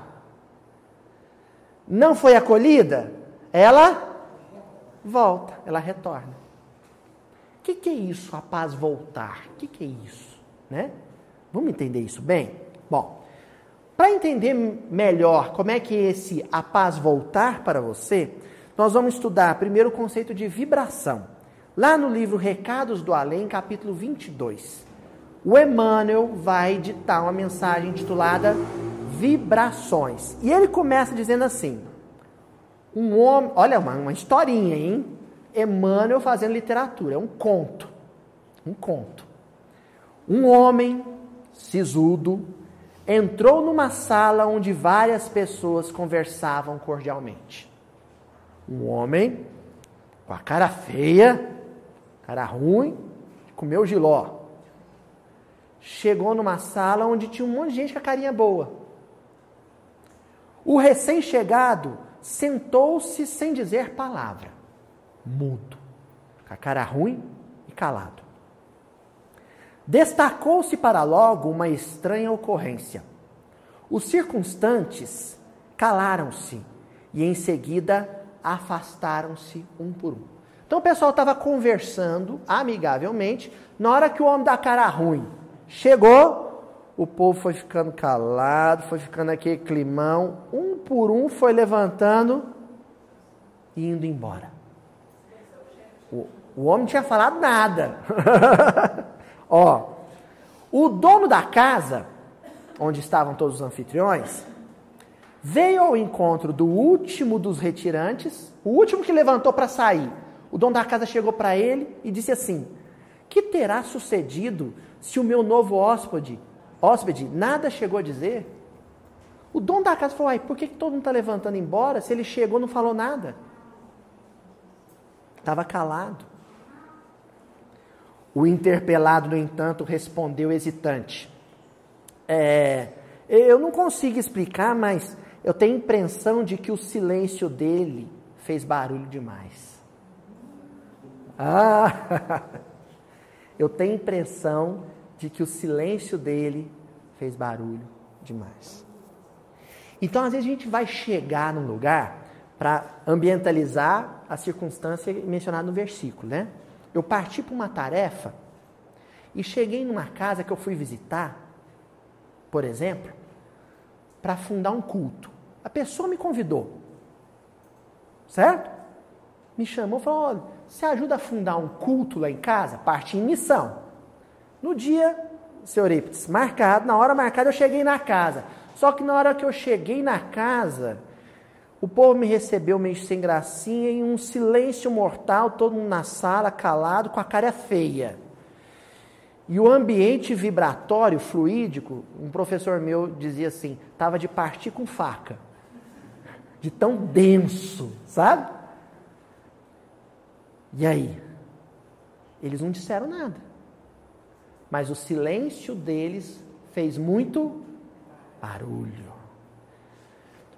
[SPEAKER 1] Não foi acolhida? Ela volta, ela retorna. O que, que, é isso, a paz voltar? O que, que, é isso? Né? Vamos entender isso bem? Bom, para entender melhor como é que esse a paz voltar para você, nós vamos estudar primeiro o conceito de vibração. Lá no livro Recados do Além, capítulo 22, o Emmanuel vai ditar uma mensagem intitulada Vibrações. E ele começa dizendo assim: um homem, olha, uma, uma historinha, hein? Emmanuel fazendo literatura, é um conto. Um conto. Um homem sisudo entrou numa sala onde várias pessoas conversavam cordialmente um homem com a cara feia, cara ruim, comeu giló. Chegou numa sala onde tinha um monte de gente com a carinha boa. O recém-chegado sentou-se sem dizer palavra, mudo, com a cara ruim e calado. Destacou-se para logo uma estranha ocorrência. Os circunstantes calaram-se e em seguida afastaram-se um por um. Então o pessoal estava conversando amigavelmente. Na hora que o homem da cara ruim chegou, o povo foi ficando calado, foi ficando aquele climão. Um por um foi levantando e indo embora. O, o homem não tinha falado nada. [laughs] Ó, o dono da casa, onde estavam todos os anfitriões, veio ao encontro do último dos retirantes, o último que levantou para sair. O dono da casa chegou para ele e disse assim: Que terá sucedido se o meu novo hóspede, hóspede nada chegou a dizer? O dono da casa falou: Ai, por que, que todo mundo está levantando embora se ele chegou e não falou nada? Estava calado. O interpelado, no entanto, respondeu hesitante: é, Eu não consigo explicar, mas eu tenho a impressão de que o silêncio dele fez barulho demais. Ah! [laughs] Eu tenho a impressão de que o silêncio dele fez barulho demais. Então, às vezes, a gente vai chegar num lugar para ambientalizar a circunstância mencionada no versículo, né? Eu parti para uma tarefa e cheguei numa casa que eu fui visitar, por exemplo, para fundar um culto. A pessoa me convidou. Certo? Me chamou e falou: olha, você ajuda a fundar um culto lá em casa? Parte em missão. No dia, senhor Eurípides, marcado, na hora marcada eu cheguei na casa. Só que na hora que eu cheguei na casa, o povo me recebeu meio sem gracinha, em um silêncio mortal, todo mundo na sala, calado, com a cara feia. E o ambiente vibratório, fluídico, um professor meu dizia assim, estava de partir com faca. De tão denso, sabe? E aí? Eles não disseram nada. Mas o silêncio deles fez muito barulho.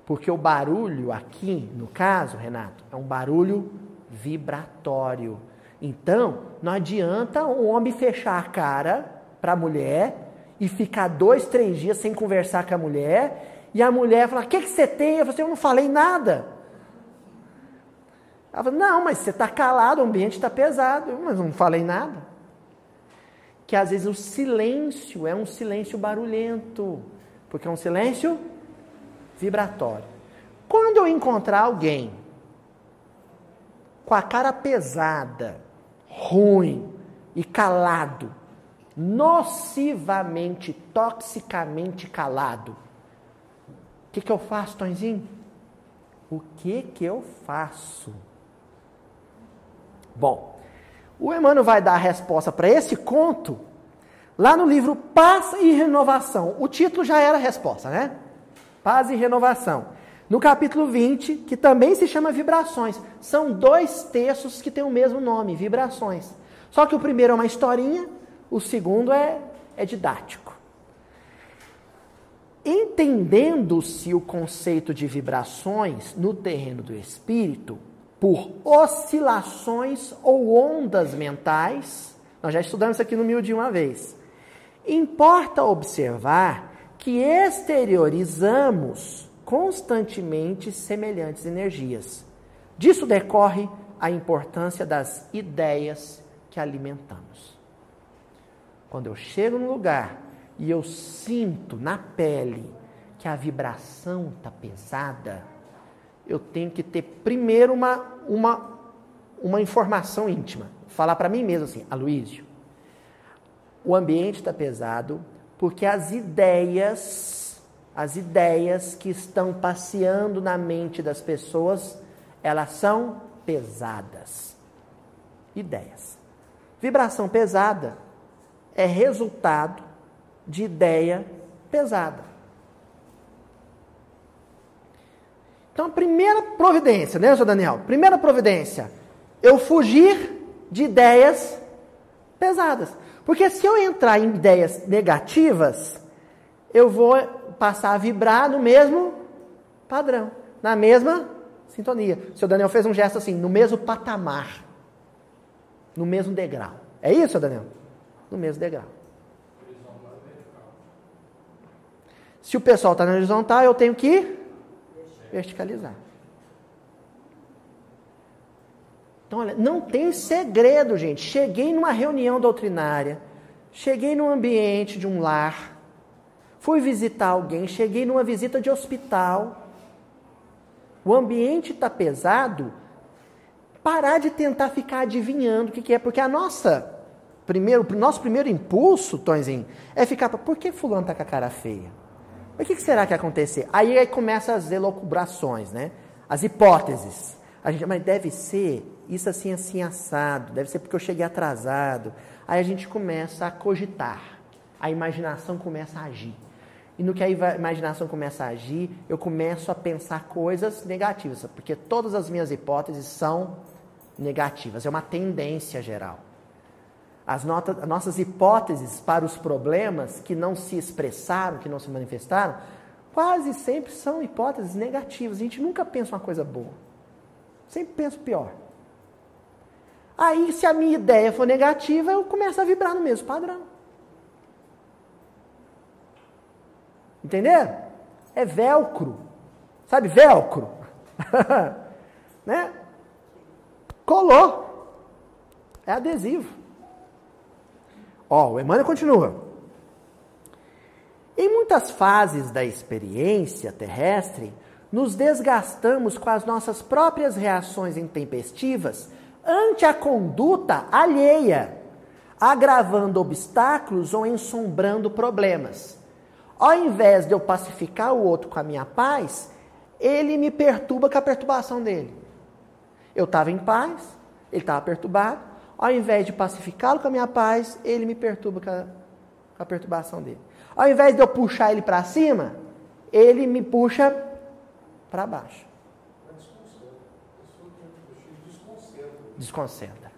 [SPEAKER 1] Porque o barulho aqui, no caso, Renato, é um barulho vibratório. Então, não adianta o homem fechar a cara para a mulher e ficar dois, três dias sem conversar com a mulher e a mulher falar: O que, que você tem? Eu falei assim, Eu não falei nada. Ela falou: Não, mas você está calado, o ambiente está pesado. Mas não falei nada. Que às vezes o silêncio é um silêncio barulhento, porque é um silêncio vibratório. Quando eu encontrar alguém com a cara pesada, ruim e calado, nocivamente, toxicamente calado, o que, que eu faço, Tonzinho? O que que eu faço? Bom, o Emmanuel vai dar a resposta para esse conto lá no livro Paz e Renovação. O título já era a resposta, né? Paz e renovação. No capítulo 20, que também se chama Vibrações. São dois textos que têm o mesmo nome, Vibrações. Só que o primeiro é uma historinha, o segundo é, é didático. Entendendo-se o conceito de vibrações no terreno do espírito por oscilações ou ondas mentais, nós já estudamos isso aqui no mil de uma vez. Importa observar que exteriorizamos constantemente semelhantes energias. Disso decorre a importância das ideias que alimentamos. Quando eu chego num lugar e eu sinto na pele que a vibração está pesada, eu tenho que ter primeiro uma, uma, uma informação íntima. Falar para mim mesmo assim, Aloísio, o ambiente está pesado, porque as ideias, as ideias que estão passeando na mente das pessoas, elas são pesadas. Ideias. Vibração pesada é resultado de ideia pesada. Então, a primeira providência, né, Sr. Daniel? Primeira providência, eu fugir de ideias pesadas. Porque se eu entrar em ideias negativas, eu vou passar a vibrar no mesmo padrão, na mesma sintonia. O seu Daniel fez um gesto assim, no mesmo patamar, no mesmo degrau. É isso, Daniel? No mesmo degrau. Se o pessoal está na horizontal, eu tenho que verticalizar. Então, olha, não tem segredo, gente. Cheguei numa reunião doutrinária, cheguei num ambiente de um lar, fui visitar alguém, cheguei numa visita de hospital. O ambiente está pesado. Parar de tentar ficar adivinhando o que, que é, porque a nossa primeiro, nosso primeiro impulso, Tonzinho, é ficar, por que fulano está com a cara feia? O que, que será que acontecer? Aí, aí começam as elocubrações, né? As hipóteses. A gente, mas deve ser isso assim, assim, assado, deve ser porque eu cheguei atrasado. Aí a gente começa a cogitar, a imaginação começa a agir. E no que a imaginação começa a agir, eu começo a pensar coisas negativas, porque todas as minhas hipóteses são negativas, é uma tendência geral. As, notas, as nossas hipóteses para os problemas que não se expressaram, que não se manifestaram, quase sempre são hipóteses negativas. A gente nunca pensa uma coisa boa. Sempre pensa pior. Aí, se a minha ideia for negativa, eu começo a vibrar no mesmo padrão. Entenderam? É velcro. Sabe velcro? [laughs] né? Colou. É adesivo. Ó, o Emmanuel continua. Em muitas fases da experiência terrestre, nos desgastamos com as nossas próprias reações intempestivas ante a conduta alheia, agravando obstáculos ou ensombrando problemas. Ao invés de eu pacificar o outro com a minha paz, ele me perturba com a perturbação dele. Eu estava em paz, ele estava perturbado. Ao invés de pacificá-lo com a minha paz, ele me perturba com a, com a perturbação dele. Ao invés de eu puxar ele para cima, ele me puxa para baixo. Desconcentra.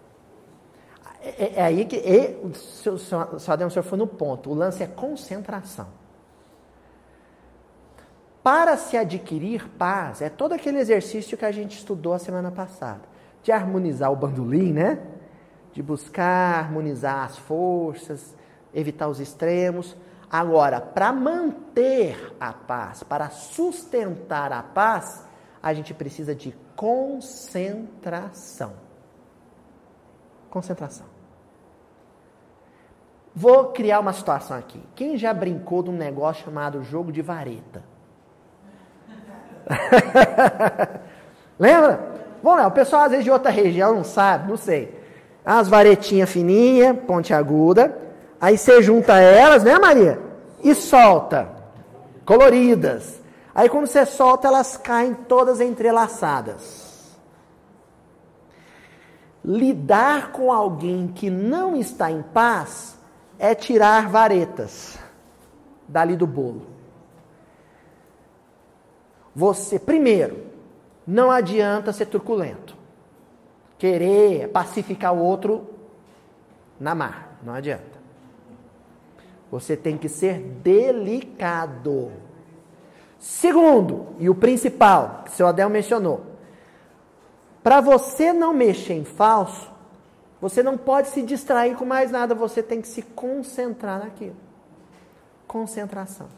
[SPEAKER 1] É, é, é aí que e, o seu Adão, o senhor foi no ponto. O lance é concentração. Para se adquirir paz, é todo aquele exercício que a gente estudou a semana passada. De harmonizar o bandolim, né? De buscar harmonizar as forças, evitar os extremos. Agora, para manter a paz, para sustentar a paz, a gente precisa de concentração. Concentração. Vou criar uma situação aqui. Quem já brincou de um negócio chamado jogo de vareta? [laughs] Lembra? Vamos lá, o pessoal às vezes de outra região não sabe, não sei. As varetinhas fininhas, pontiaguda. Aí você junta elas, né, Maria? E solta. Coloridas. Aí quando você solta, elas caem todas entrelaçadas. Lidar com alguém que não está em paz é tirar varetas dali do bolo. Você, primeiro, não adianta ser truculento. Querer pacificar o outro na mar. Não adianta. Você tem que ser delicado. Segundo, e o principal, que o seu Adel mencionou, para você não mexer em falso, você não pode se distrair com mais nada, você tem que se concentrar naquilo. Concentração.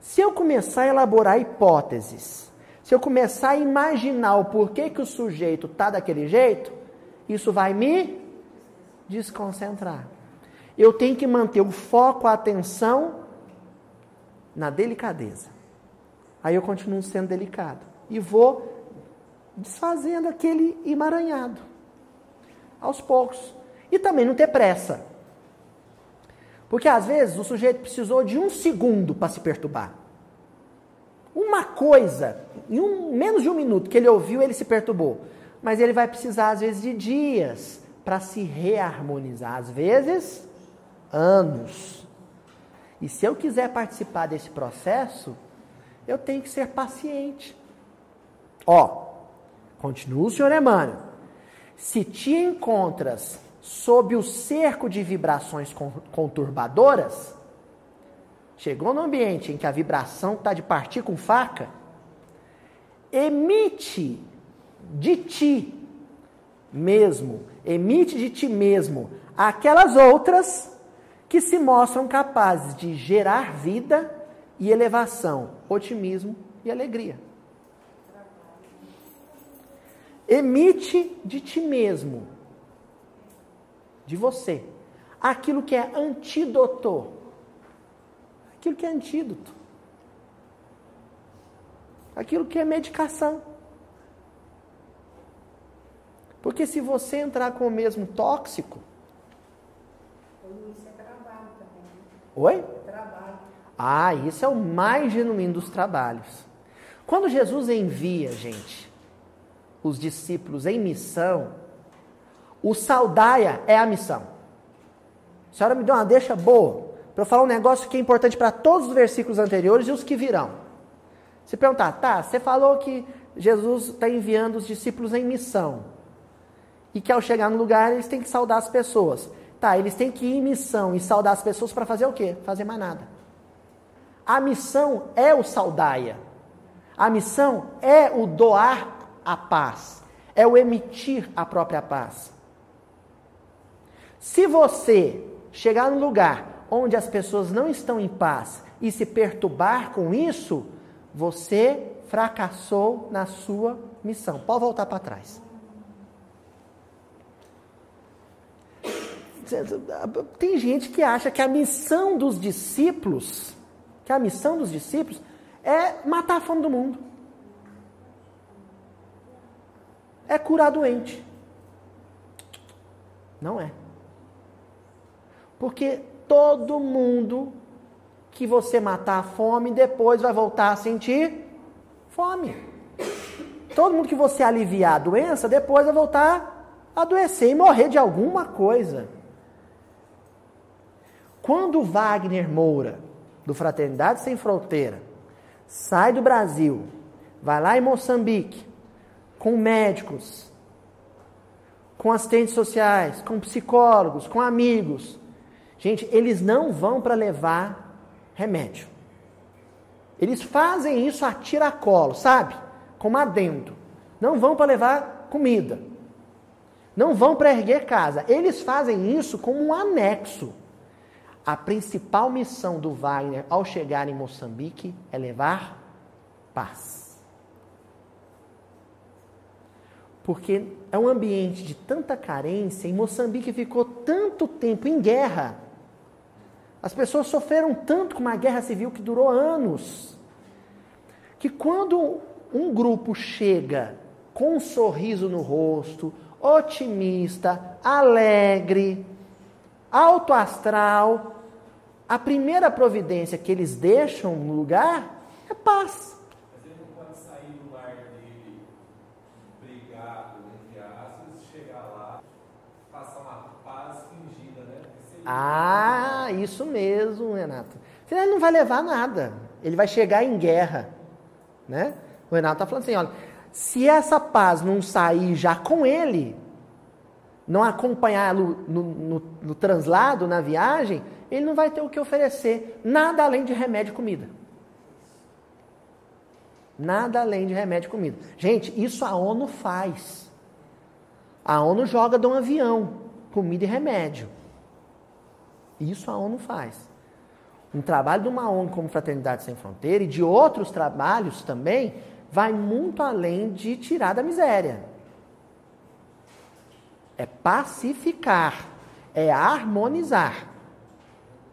[SPEAKER 1] Se eu começar a elaborar hipóteses, se eu começar a imaginar o porquê que o sujeito está daquele jeito, isso vai me desconcentrar. Eu tenho que manter o foco, a atenção na delicadeza. Aí eu continuo sendo delicado e vou desfazendo aquele emaranhado aos poucos. E também não ter pressa. Porque às vezes o sujeito precisou de um segundo para se perturbar. Uma coisa, em um, menos de um minuto que ele ouviu, ele se perturbou. Mas ele vai precisar, às vezes, de dias para se reharmonizar. Às vezes, anos. E se eu quiser participar desse processo, eu tenho que ser paciente. Ó, continua o senhor Emmanuel. Se te encontras sob o cerco de vibrações conturbadoras, chegou no ambiente em que a vibração está de partir com faca, emite de ti mesmo, emite de ti mesmo aquelas outras que se mostram capazes de gerar vida e elevação, otimismo e alegria. Emite de ti mesmo de você. Aquilo que é antídoto. Aquilo que é antídoto. Aquilo que é medicação. Porque se você entrar com o mesmo tóxico. Isso é trabalho também. Oi? Trabalho. Ah, isso é o mais genuíno dos trabalhos. Quando Jesus envia, gente, os discípulos em missão, o saudaia é a missão. A senhora me deu uma deixa boa para eu falar um negócio que é importante para todos os versículos anteriores e os que virão. Se perguntar, tá, você falou que Jesus está enviando os discípulos em missão e que ao chegar no lugar eles têm que saudar as pessoas. Tá, eles têm que ir em missão e saudar as pessoas para fazer o quê? Fazer mais nada. A missão é o saudaia. A missão é o doar a paz. É o emitir a própria paz. Se você chegar num lugar onde as pessoas não estão em paz e se perturbar com isso, você fracassou na sua missão. Pode voltar para trás. Tem gente que acha que a missão dos discípulos, que a missão dos discípulos é matar a fome do mundo. É curar doente. Não é. Porque todo mundo que você matar a fome, depois vai voltar a sentir fome. Todo mundo que você aliviar a doença, depois vai voltar a adoecer e morrer de alguma coisa. Quando Wagner Moura, do Fraternidade Sem Fronteira, sai do Brasil, vai lá em Moçambique, com médicos, com assistentes sociais, com psicólogos, com amigos. Gente, eles não vão para levar remédio. Eles fazem isso a tiracolo, sabe? Como adendo. Não vão para levar comida. Não vão para erguer casa. Eles fazem isso como um anexo. A principal missão do Wagner ao chegar em Moçambique é levar paz. Porque é um ambiente de tanta carência, e Moçambique ficou tanto tempo em guerra. As pessoas sofreram tanto com uma guerra civil que durou anos. Que quando um grupo chega com um sorriso no rosto, otimista, alegre, alto astral, a primeira providência que eles deixam no lugar é paz.
[SPEAKER 3] Mas ele não pode sair do lar dele brigado, entre aspas, chegar lá, passar uma paz fingida, né?
[SPEAKER 1] Ah, isso mesmo, Renato. Ele não vai levar nada. Ele vai chegar em guerra, né? O Renato está falando assim, olha, se essa paz não sair já com ele, não acompanhá-lo no, no, no, translado, na viagem, ele não vai ter o que oferecer. Nada além de remédio e comida. Nada além de remédio e comida. Gente, isso a ONU faz. A ONU joga de um avião comida e remédio. Isso a ONU faz. Um trabalho de uma ONU como Fraternidade Sem Fronteira e de outros trabalhos também vai muito além de tirar da miséria é pacificar, é harmonizar,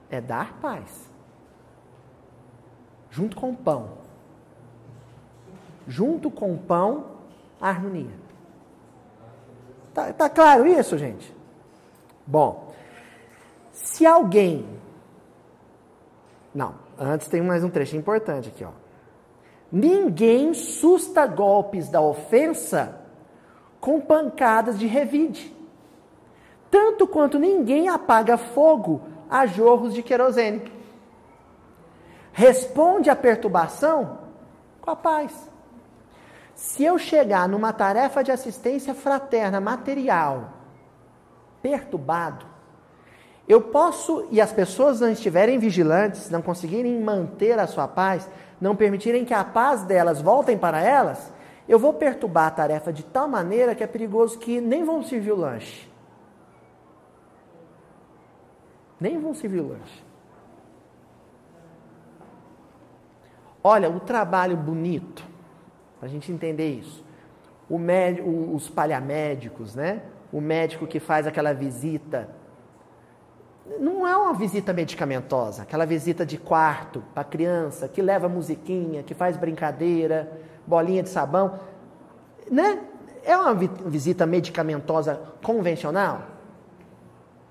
[SPEAKER 1] é dar paz. Junto com o pão. Junto com o pão, harmonia. Tá, tá claro isso, gente? Bom, se alguém. Não, antes tem mais um trecho importante aqui, ó. Ninguém susta golpes da ofensa com pancadas de revide tanto quanto ninguém apaga fogo a jorros de querosene. Responde à perturbação com a paz. Se eu chegar numa tarefa de assistência fraterna material perturbado, eu posso, e as pessoas não estiverem vigilantes, não conseguirem manter a sua paz, não permitirem que a paz delas voltem para elas, eu vou perturbar a tarefa de tal maneira que é perigoso que nem vão servir o lanche. Nem vão servir o lanche. Olha, o trabalho bonito, para a gente entender isso. O médico, os palhamédicos, né? O médico que faz aquela visita. Não é uma visita medicamentosa, aquela visita de quarto para criança, que leva musiquinha, que faz brincadeira, bolinha de sabão. Né? É uma visita medicamentosa convencional?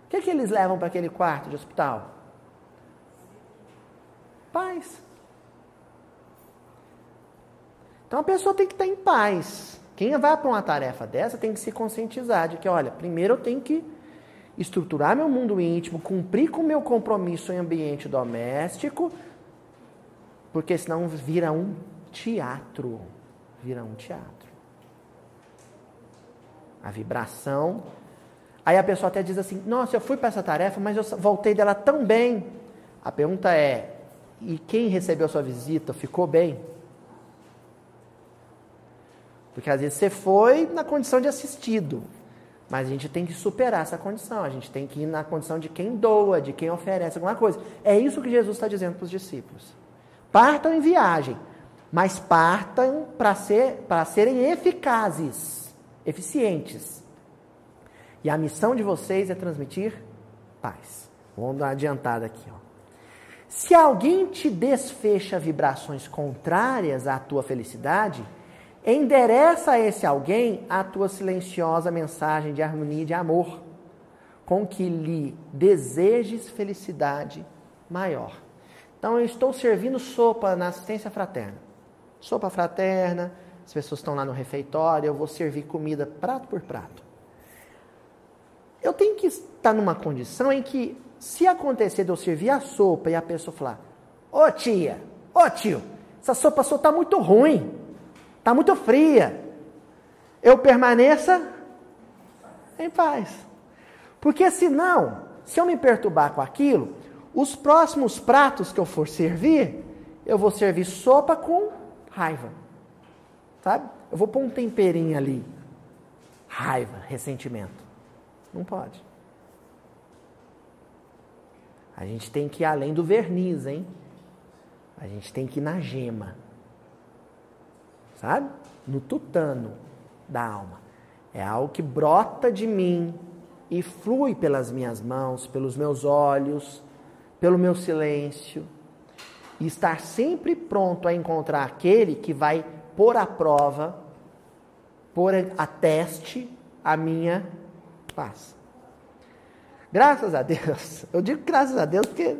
[SPEAKER 1] O que, é que eles levam para aquele quarto de hospital? Paz. Então a pessoa tem que estar em paz. Quem vai para uma tarefa dessa tem que se conscientizar de que, olha, primeiro eu tenho que estruturar meu mundo íntimo, cumprir com meu compromisso em ambiente doméstico, porque senão vira um teatro. Vira um teatro. A vibração Aí a pessoa até diz assim: Nossa, eu fui para essa tarefa, mas eu voltei dela tão bem. A pergunta é: E quem recebeu a sua visita ficou bem? Porque às vezes você foi na condição de assistido, mas a gente tem que superar essa condição. A gente tem que ir na condição de quem doa, de quem oferece alguma coisa. É isso que Jesus está dizendo para os discípulos. Partam em viagem, mas partam para ser, serem eficazes, eficientes. E a missão de vocês é transmitir paz. Vamos dar uma adiantada aqui. Ó. Se alguém te desfecha vibrações contrárias à tua felicidade, endereça a esse alguém a tua silenciosa mensagem de harmonia e de amor, com que lhe desejes felicidade maior. Então, eu estou servindo sopa na assistência fraterna. Sopa fraterna, as pessoas estão lá no refeitório, eu vou servir comida prato por prato. Eu tenho que estar numa condição em que, se acontecer de eu servir a sopa e a pessoa falar: Ô tia, ô tio, essa sopa sua está muito ruim, está muito fria, eu permaneça em paz. Porque senão, se eu me perturbar com aquilo, os próximos pratos que eu for servir, eu vou servir sopa com raiva. Sabe? Eu vou pôr um temperinho ali. Raiva, ressentimento. Não pode. A gente tem que ir além do verniz, hein? A gente tem que ir na gema. Sabe? No tutano da alma. É algo que brota de mim e flui pelas minhas mãos, pelos meus olhos, pelo meu silêncio. E estar sempre pronto a encontrar aquele que vai pôr à prova, pôr a teste a minha paz. Graças a Deus, [laughs] eu digo graças a Deus porque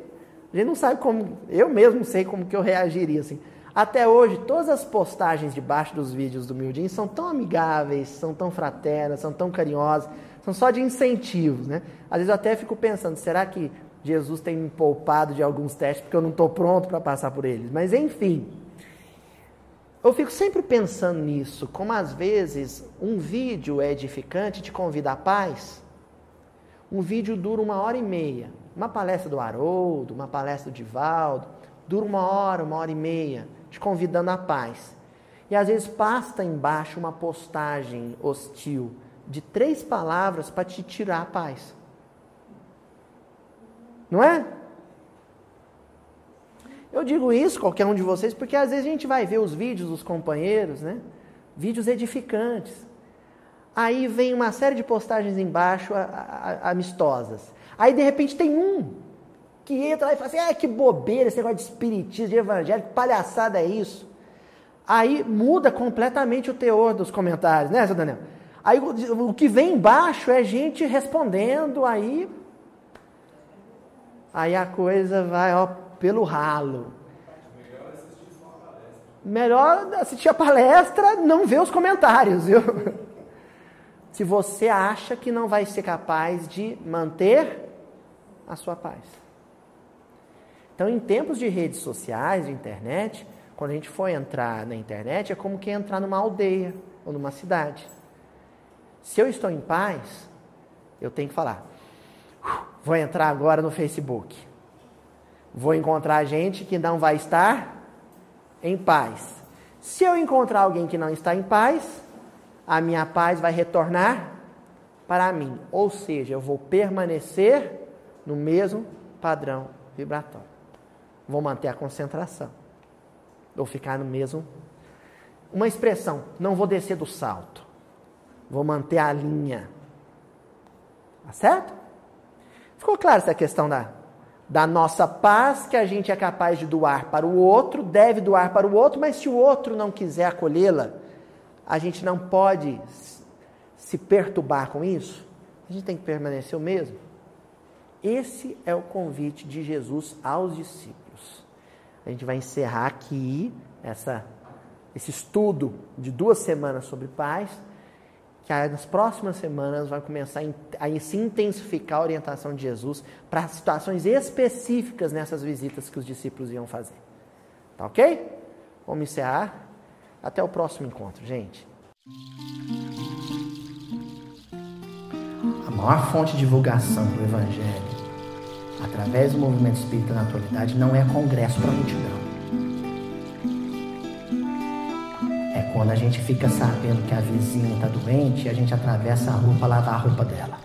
[SPEAKER 1] a gente não sabe como, eu mesmo sei como que eu reagiria assim. Até hoje, todas as postagens debaixo dos vídeos do Mildinho são tão amigáveis, são tão fraternas, são tão carinhosas, são só de incentivos, né? Às vezes eu até fico pensando, será que Jesus tem me poupado de alguns testes porque eu não estou pronto para passar por eles? Mas enfim, eu fico sempre pensando nisso, como às vezes um vídeo é edificante, te convida à paz. Um vídeo dura uma hora e meia. Uma palestra do Haroldo, uma palestra do Divaldo, dura uma hora, uma hora e meia, te convidando à paz. E às vezes pasta embaixo uma postagem hostil de três palavras para te tirar a paz. Não é? Eu digo isso, qualquer um de vocês, porque às vezes a gente vai ver os vídeos dos companheiros, né? Vídeos edificantes. Aí vem uma série de postagens embaixo amistosas. Aí de repente tem um que entra lá e fala assim: ah, que bobeira esse negócio de espiritismo, de evangelho, que palhaçada é isso. Aí muda completamente o teor dos comentários, né, seu Daniel? Aí o, que vem embaixo é gente respondendo, aí. Aí a coisa vai, ó, pelo ralo. Melhor assistir a palestra, não ver os comentários, viu? [laughs] Se você acha que não vai ser capaz de manter a sua paz. Então, em tempos de redes sociais, de internet, quando a gente for entrar na internet, é como que entrar numa aldeia ou numa cidade. Se eu estou em paz, eu tenho que falar. Vou entrar agora no Facebook. Vou encontrar gente que não vai estar em paz. Se eu encontrar alguém que não está em paz, a minha paz vai retornar para mim. Ou seja, eu vou permanecer no mesmo padrão vibratório. Vou manter a concentração. Vou ficar no mesmo. Uma expressão, não vou descer do salto. Vou manter a linha. Tá certo? Ficou claro essa questão da da nossa paz que a gente é capaz de doar para o outro, deve doar para o outro, mas se o outro não quiser acolhê-la, a gente não pode se perturbar com isso. A gente tem que permanecer o mesmo. Esse é o convite de Jesus aos discípulos. A gente vai encerrar aqui essa, esse estudo de duas semanas sobre paz que nas próximas semanas vai começar a se intensificar a orientação de Jesus para situações específicas nessas visitas que os discípulos iam fazer. Tá ok? Vamos encerrar. Até o próximo encontro, gente. A maior fonte de divulgação do Evangelho através do movimento espírita na atualidade não é congresso para multidão. Quando a gente fica sabendo que a vizinha está doente, a gente atravessa a rua para lavar a roupa dela.